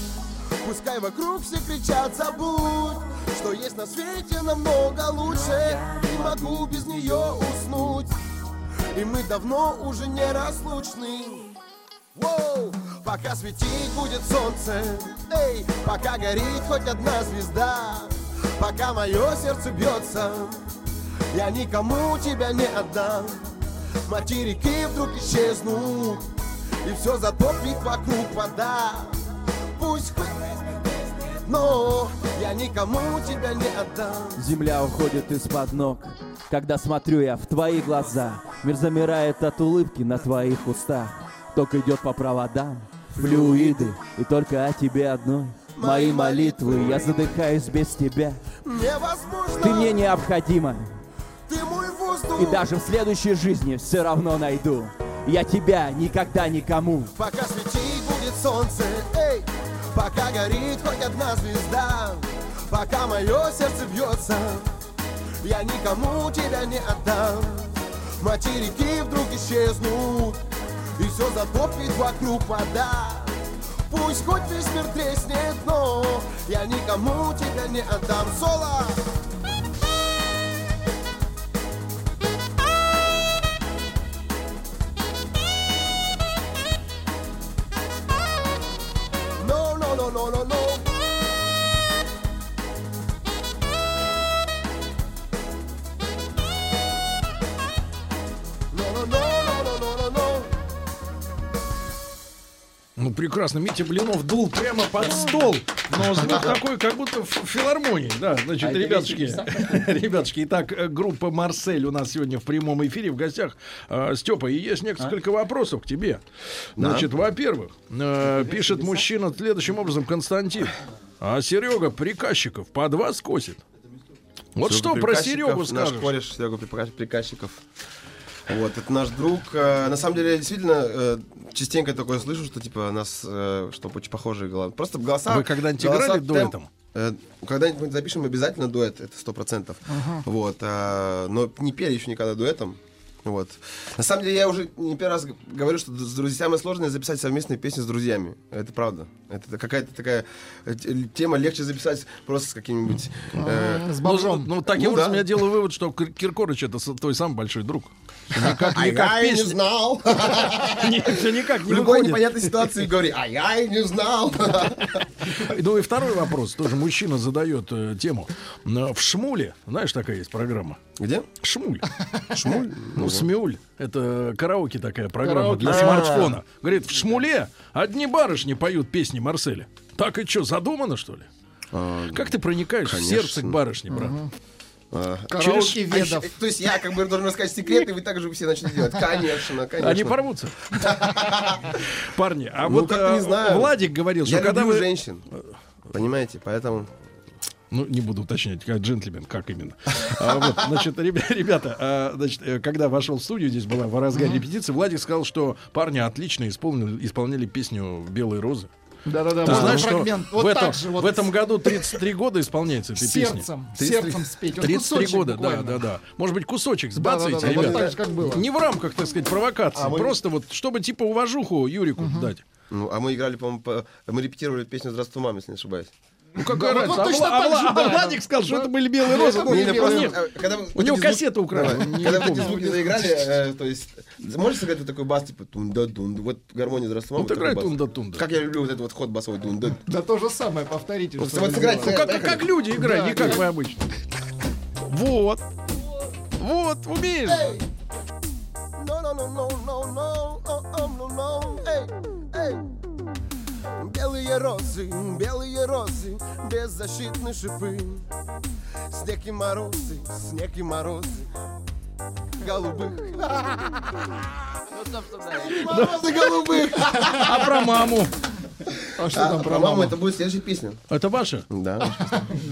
Пускай вокруг все кричат забудь Что есть на свете намного лучше. Не могу без нее уснуть. И мы давно уже не разлучны Воу! Пока светить будет солнце. Эй, пока горит хоть одна звезда. Пока мое сердце бьется Я никому тебя не отдам. Материки вдруг исчезнут И все затопит вокруг вода. Пусть хоть но я никому тебя не отдам. Земля уходит из-под ног Когда смотрю я в твои глаза. Мир замирает от улыбки на твоих устах. Ток идет по проводам Флюиды. И только о тебе одной. Мои молитвы, я задыхаюсь без тебя. Невозможно. Ты мне необходима. Ты мой воздух. И даже в следующей жизни все равно найду. Я тебя никогда никому. Пока светить будет солнце Эй, пока горит хоть одна звезда. Пока мое сердце бьется Я никому тебя не отдам. Материки вдруг исчезнут И все затопит вокруг вода Пусть хоть весь мир треснет, но Я никому тебя не отдам Соло! No, no, no, no, no, no. Ну, прекрасно. Митя Блинов дул прямо под стол. Но звук [laughs] такой, как будто в филармонии. Да, значит, А ребятушки, ребятушки, [laughs] итак, э, группа Марсель у нас сегодня в прямом эфире в гостях. Э, Степа, и есть несколько вопросов к тебе. Да. Значит, во-первых, э, пишет мужчина следующим образом, Константин. А Серега приказчиков под вас косит. Вот Серега что про Серегу Наш скажешь? кореш Серега Прика- Приказчиков. Вот, это наш друг. Э, На самом деле, действительно э, частенько такое слышу, что типа нас, э, что очень похожие голоса. Просто голоса... Вы когда-нибудь голоса играли дуэтом? Когда-нибудь мы запишем обязательно дуэт, это сто процентов. Ага. Вот, а, но не пели еще никогда дуэтом. Вот. На самом деле, я уже не первый раз говорю, что с друзьями сложно записать совместные песни с друзьями. Это правда. Это какая-то такая тема легче записать просто с каким-нибудь... э, Ну, ну, таким Ну, образом да. я делаю вывод, что Кир- Киркорыч это с- твой самый большой друг. Никак, А никак я и не песня- знал. [laughs] Не- всё никак не В любой выходит. непонятной ситуации говори, а я и не знал. [laughs] Ну и второй вопрос, тоже мужчина задает э, тему. Э, В Шмуле, знаешь, такая есть программа. Где? Шмуль. [laughs] Шмуль? Ну, Смюль. Это караоке такая программа Караоке. для А. смартфона. Говорит, в Шмуле одни барышни поют песни Марселя. Так и что, задумано, что ли? Как ты проникаешь в конечно. сердце к барышне, брат? А, Караоке через- а ведов. еще- То есть я как бы должен рассказать секрет, и вы так же все начнете делать. Конечно, конечно. Они порвутся. [laughs] Парни, а Ну, вот не э, знаю. Владик говорил, что Я когда вы... женщин. Понимаете, поэтому... Ну, не буду уточнять, как джентльмен, как именно. А, вот, значит, ребя- ребята, а, значит, э, когда вошел в студию, здесь была в разгаре репетиции, Владик сказал, что парни отлично исполнили, исполняли песню «Белые розы». Да-да-да, можно знаешь, что фрагмент. в, Вот этом, так же вот в этом году 33 года исполняется этой песни. Сердцем, 33 сердцем спеть. Вот 33 кусочек года, да, буквально. да, да. Может быть, кусочек Да-да-да, сбацайте, вот ребята. так же, как было. Не в рамках, так сказать, провокации. А мы- Просто вот, чтобы типа уважуху Юрику дать. Ну, а мы играли, по-моему, по- мы репетировали песню «Здравствуй, мама», если не ошибаюсь. Ну какая Да, разница? вот А точно Вла- так а же, а да, Владик да. сказал, что это были белые розы. были Ну, белые нет. Когда вот У него кассету украли. Когда вот помню. эти звуки заиграли, э, то есть, можешь сыграть вот такой бас, типа тун-да-дун, вот гармония «Здравствуй, мама». Вот такой играй тун-да-тун-да. Как я люблю вот этот вот ход басовой дун-да. Да то же самое, повторите. Вот вот вы сыграть. Ну, как, люди играют, не как вы обычно. Вот. Вот, умеешь. No, no, no, no, no, no, Белые розы, белые розы, беззащитные шипы Снег и морозы, снег и морозы Голубых Морозы голубых А про маму? А что там про маму? маму? Это будет следующая песня. Это ваша? Да.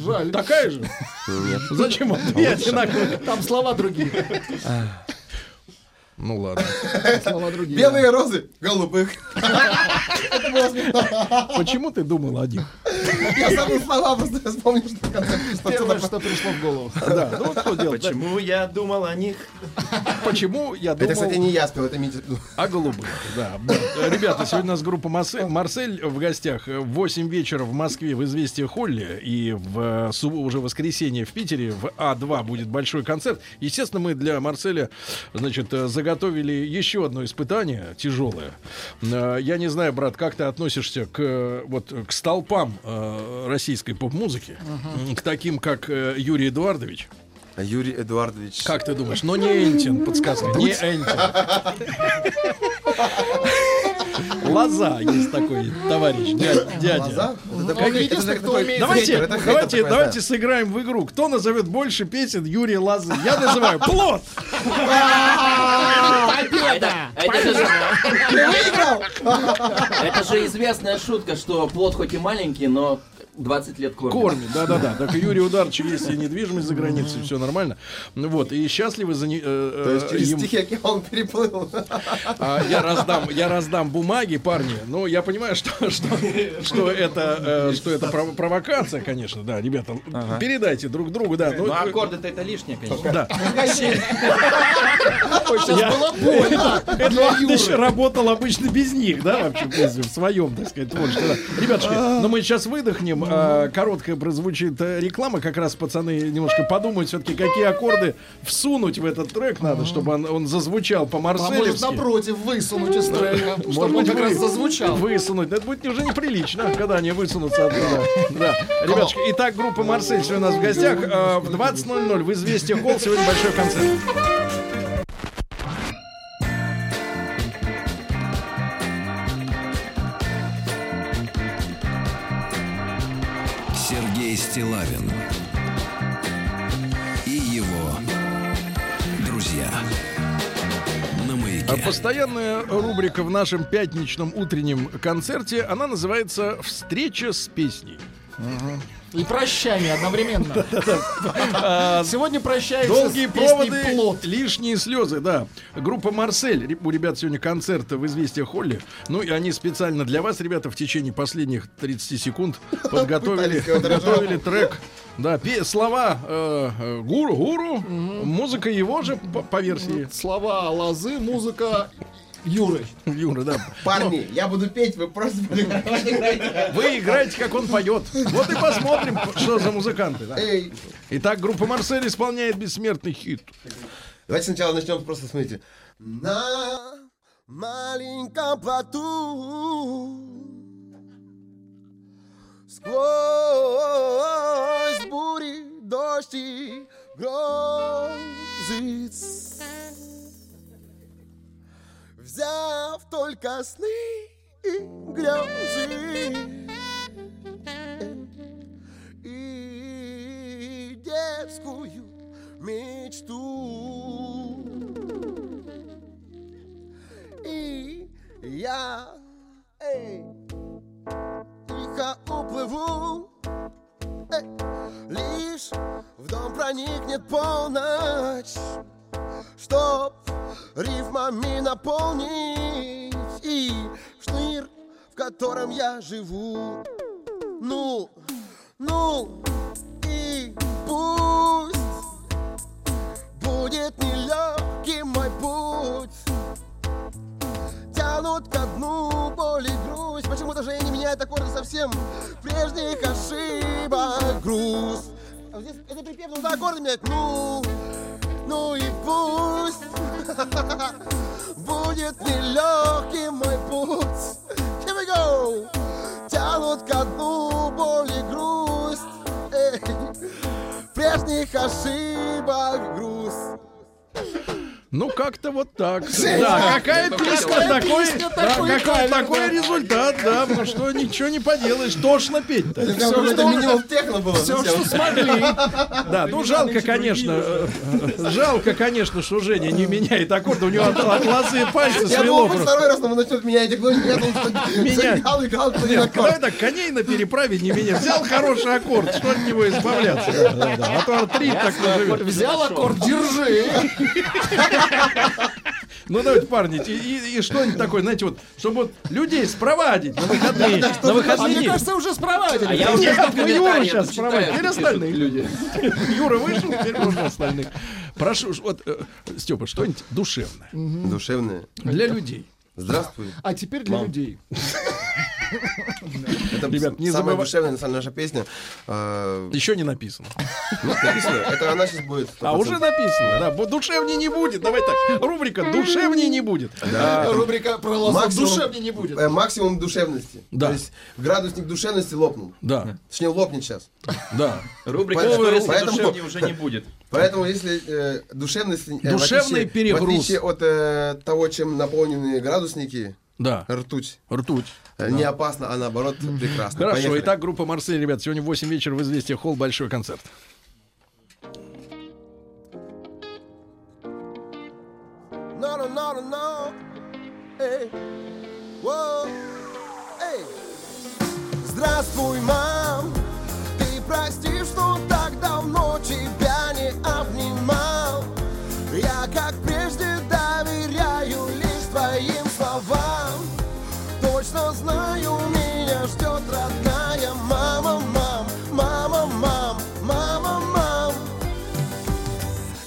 Жаль. Такая же? Нет. Зачем вам две одинаковые? Там слова другие. Ну ладно. Слова другие. Белые розы голубых. Почему ты думал один? [laughs] Я забыл слова, просто вспомнил, что в конце. Первое, что пришло в голову. [laughs] Да, ну что делать? Почему я думал о них? Почему я думал... Это, кстати, не я спел, это Митя. О голубых, да. Ребята, сегодня у нас группа Марсель, в гостях. В 8 вечера в Москве в Известия Холле и в су- уже воскресенье в Питере в А2 будет большой концерт. Естественно, мы для Марселя, значит, э, заготовили еще одно испытание тяжелое. Э, Я не знаю, брат, как ты относишься к э, вот к столпам э, российской поп-музыки, к таким, как э, Юрий Эдуардович. Юрий Эдуардович. Как ты думаешь? Но не Энтин, подсказка. Не Энтин. [laughs] Лоза есть такой товарищ, дядя. это это умеет Давайте, это давайте, такой, давайте да. сыграем в игру. Кто назовет больше песен Юрия Лозы? Я называю плод. Же, это же известная шутка, что плод хоть и маленький, но 20 лет кормит. Кормит, да-да-да. Так и Юрий Ударчи есть и недвижимость за границей, все нормально. Ну Вот, и счастливы за... не- э, То есть э, через ему- Тихий океан переплыл. А, я раздам, я раздам бумаги, парни. Ну, я понимаю, что, что, что это, э, что это пров- провокация, конечно, да, ребята. Передайте друг другу, да. Ну, аккорды-то это лишнее, конечно. Да. Сейчас Я- было больно. Это работал обычно без них, да, вообще, в своем, так сказать, творчестве. Ребятушки, ну мы сейчас выдохнем, а, короткая прозвучит э, реклама, как раз пацаны немножко подумают все-таки, какие аккорды всунуть в этот трек надо, чтобы он, он зазвучал А может, напротив, высунуть из трека, Может чтобы он быть, как раз зазвучал. Высунуть. Это будет уже неприлично, когда они высунутся оттуда. Да. Ребятушки, итак, группа Марсель сегодня у нас в гостях. Э, В 20.00 в Известия Холл сегодня большой концерт. Стилавин и его друзья на маяке. А Постоянная рубрика в нашем пятничном утреннем концерте, она называется «Встреча с песней». И прощание одновременно. [laughs] [laughs] А, Сегодня прощаемся Долгие проводы, «Плод». лишние слезы, да. Группа Марсель. У ребят сегодня концерт в «Известия Холле». Ну и они специально для вас, ребята, в течение последних 30 секунд [laughs] подготовили, подготовили трек. Да, слова э, э, гуру, гуру, музыка его же по, по версии. Слова лозы, музыка Юры. Юра, да. Парни, я буду петь, вы просто будете играть. Вы играете, как он поет. Вот и посмотрим, что за музыканты. да. Эй. Итак, группа Марсель исполняет бессмертный хит. Давайте сначала начнем просто, смотрите. На маленьком плоту Сквозь бури, дождь и грозы Взяв только сны и грезы. И детскую мечту. И я эй, тихо уплыву эй, Лишь в дом проникнет полночь Чтоб рифмами наполнить И шныр, в котором я живу. Ну, ну, и пусть Будет нелегкий мой путь. Тянут ко дну боль и грусть. Почему-то же не меняет аккорды совсем. Прежних ошибок груз. А здесь это припев нужно аккорды менять Ну, ну и пусть [laughs] Будет нелегкий мой путь. Here we go. Тянут ко дну боль и грусть. Эй, Прежних ошибок груз Ну, как-то вот так. [laughs] Да, какая какая писка, такой, писка, да, такой какой, такой результат, да, ну что, ничего не поделаешь, тошно петь-то. Прям какой-то минимум техно было. Все, что смогли. [laughs] Да, ну жалко, конечно, э, жалко, конечно, что Женя не меняет аккорды, у него от, от лозы пальцы Я свело просто. второй раз он начнет менять но я думал, что играл, кто не Нет, давай так, коней на переправе не меня. Взял хороший аккорд, что от него избавляться? А то артрит так живет. Взял аккорд, держи. [laughs] Ну давайте, парни, и, и- и что-нибудь такое, знаете, вот, чтобы вот людей спровадить на выходные. На А выходные. мне кажется, уже спровадили. А я уже Нет, мы Юру сейчас что Теперь остальные люди. Юра вышел, теперь можно остальных. Прошу, вот, Степа, что-нибудь душевное. Душевные. Для людей. Здравствуй. А теперь для людей. Это Ребят, не самая забывай- душевная, на самом деле, наша песня. А, Еще не написано. ну, написано. Это она сейчас будет. А уже написано, да. Душевнее не будет. Давай так. Рубрика душевнее не будет. Да. Рубрика про лозу Максимум- душевнее не будет. э, Максимум душевности. Да. То есть градусник душевности лопнул. Да, Точнее, лопнет сейчас. да. Рубрика Поэтому- «Что, если поэтому- душевнее уже не будет». [laughs] Поэтому, если э, душевность... э, в Душевный отличие- перегруз. В отличие от э, того, чем наполнены градусники, Да. ртуть, Ртуть. э, не опасно, а наоборот [laughs] прекрасно. Хорошо, Поехали. итак, группа Марсель, ребят, сегодня в 8 вечера в «Известия холл» большой концерт. No, no, no, no, no. Эй, воу, эй. Здравствуй, мам. Ты прости, что так давно тебя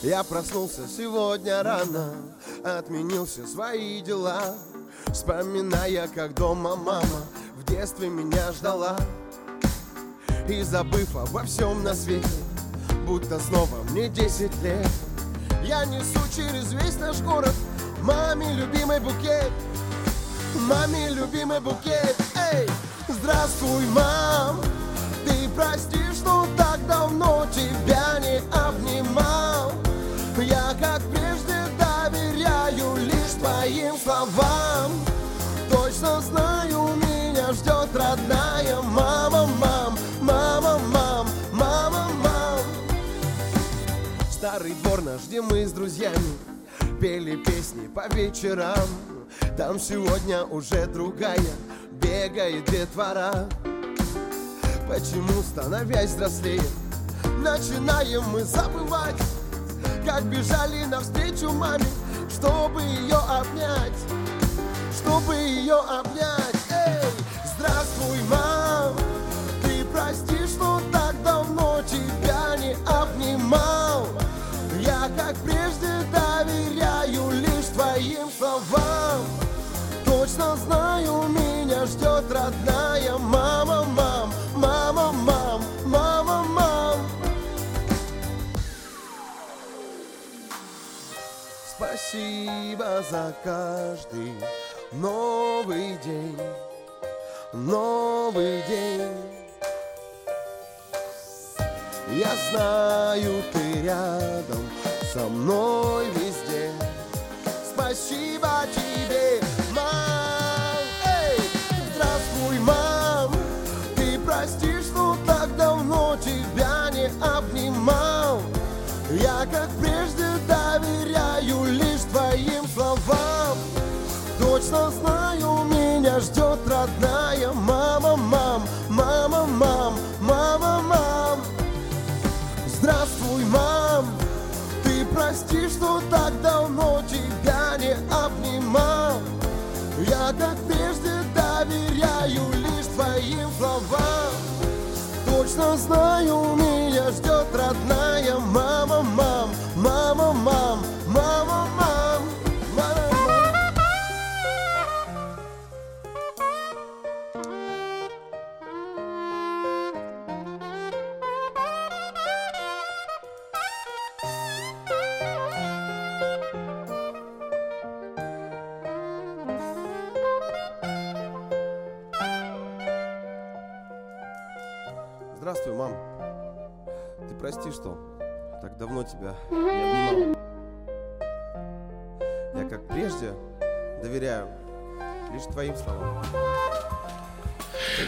Я проснулся сегодня рано, отменил все свои дела, вспоминая, как дома мама в детстве меня ждала. И забыв обо всем на свете, будто снова мне 10 лет, я несу через весь наш город маме любимый букет, маме любимый букет. Эй, здравствуй, мам, ты прости, что так давно тебя не обнимал. Словам. Точно знаю, меня ждет родная мама, мам, мама, мам, мама, мам. Старый двор наш, где мы с друзьями Пели песни по вечерам Там сегодня уже другая Бегает детвора Почему, становясь взрослее Начинаем мы забывать Как бежали навстречу маме Чтобы ее обнять. Чтобы ее обнять. Эй, здравствуй, мам. Ты прости, что так давно тебя не обнимал. Я, как прежде, доверяю лишь твоим словам. Точно знаю, меня ждет родная мама, Спасибо за каждый новый день, новый день. Я знаю, ты рядом со мной везде. Спасибо тебе, Точно знаю, меня ждет родная мама, мам, мама, мам, мама, мам. Здравствуй, мам, ты прости, что так давно тебя не обнимал. Я, как прежде, доверяю лишь твоим словам. Точно знаю, меня ждет родная мама, мам, мама, мам, мама, мам, прости, что так давно тебя не обнимал. прежде, доверяю лишь твоим словам.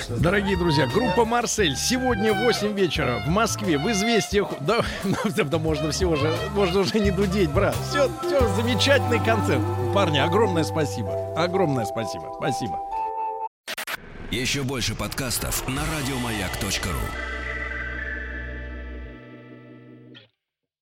Дорогие друзья, группа Марсель сегодня в 8 вечера в Москве в известиях. [laughs] Да, ну, да можно всего же, можно уже не дудеть, брат. Все, все, замечательный концерт. Парни, огромное спасибо. Огромное спасибо. Спасибо. Еще больше подкастов на радиомаяк.ру.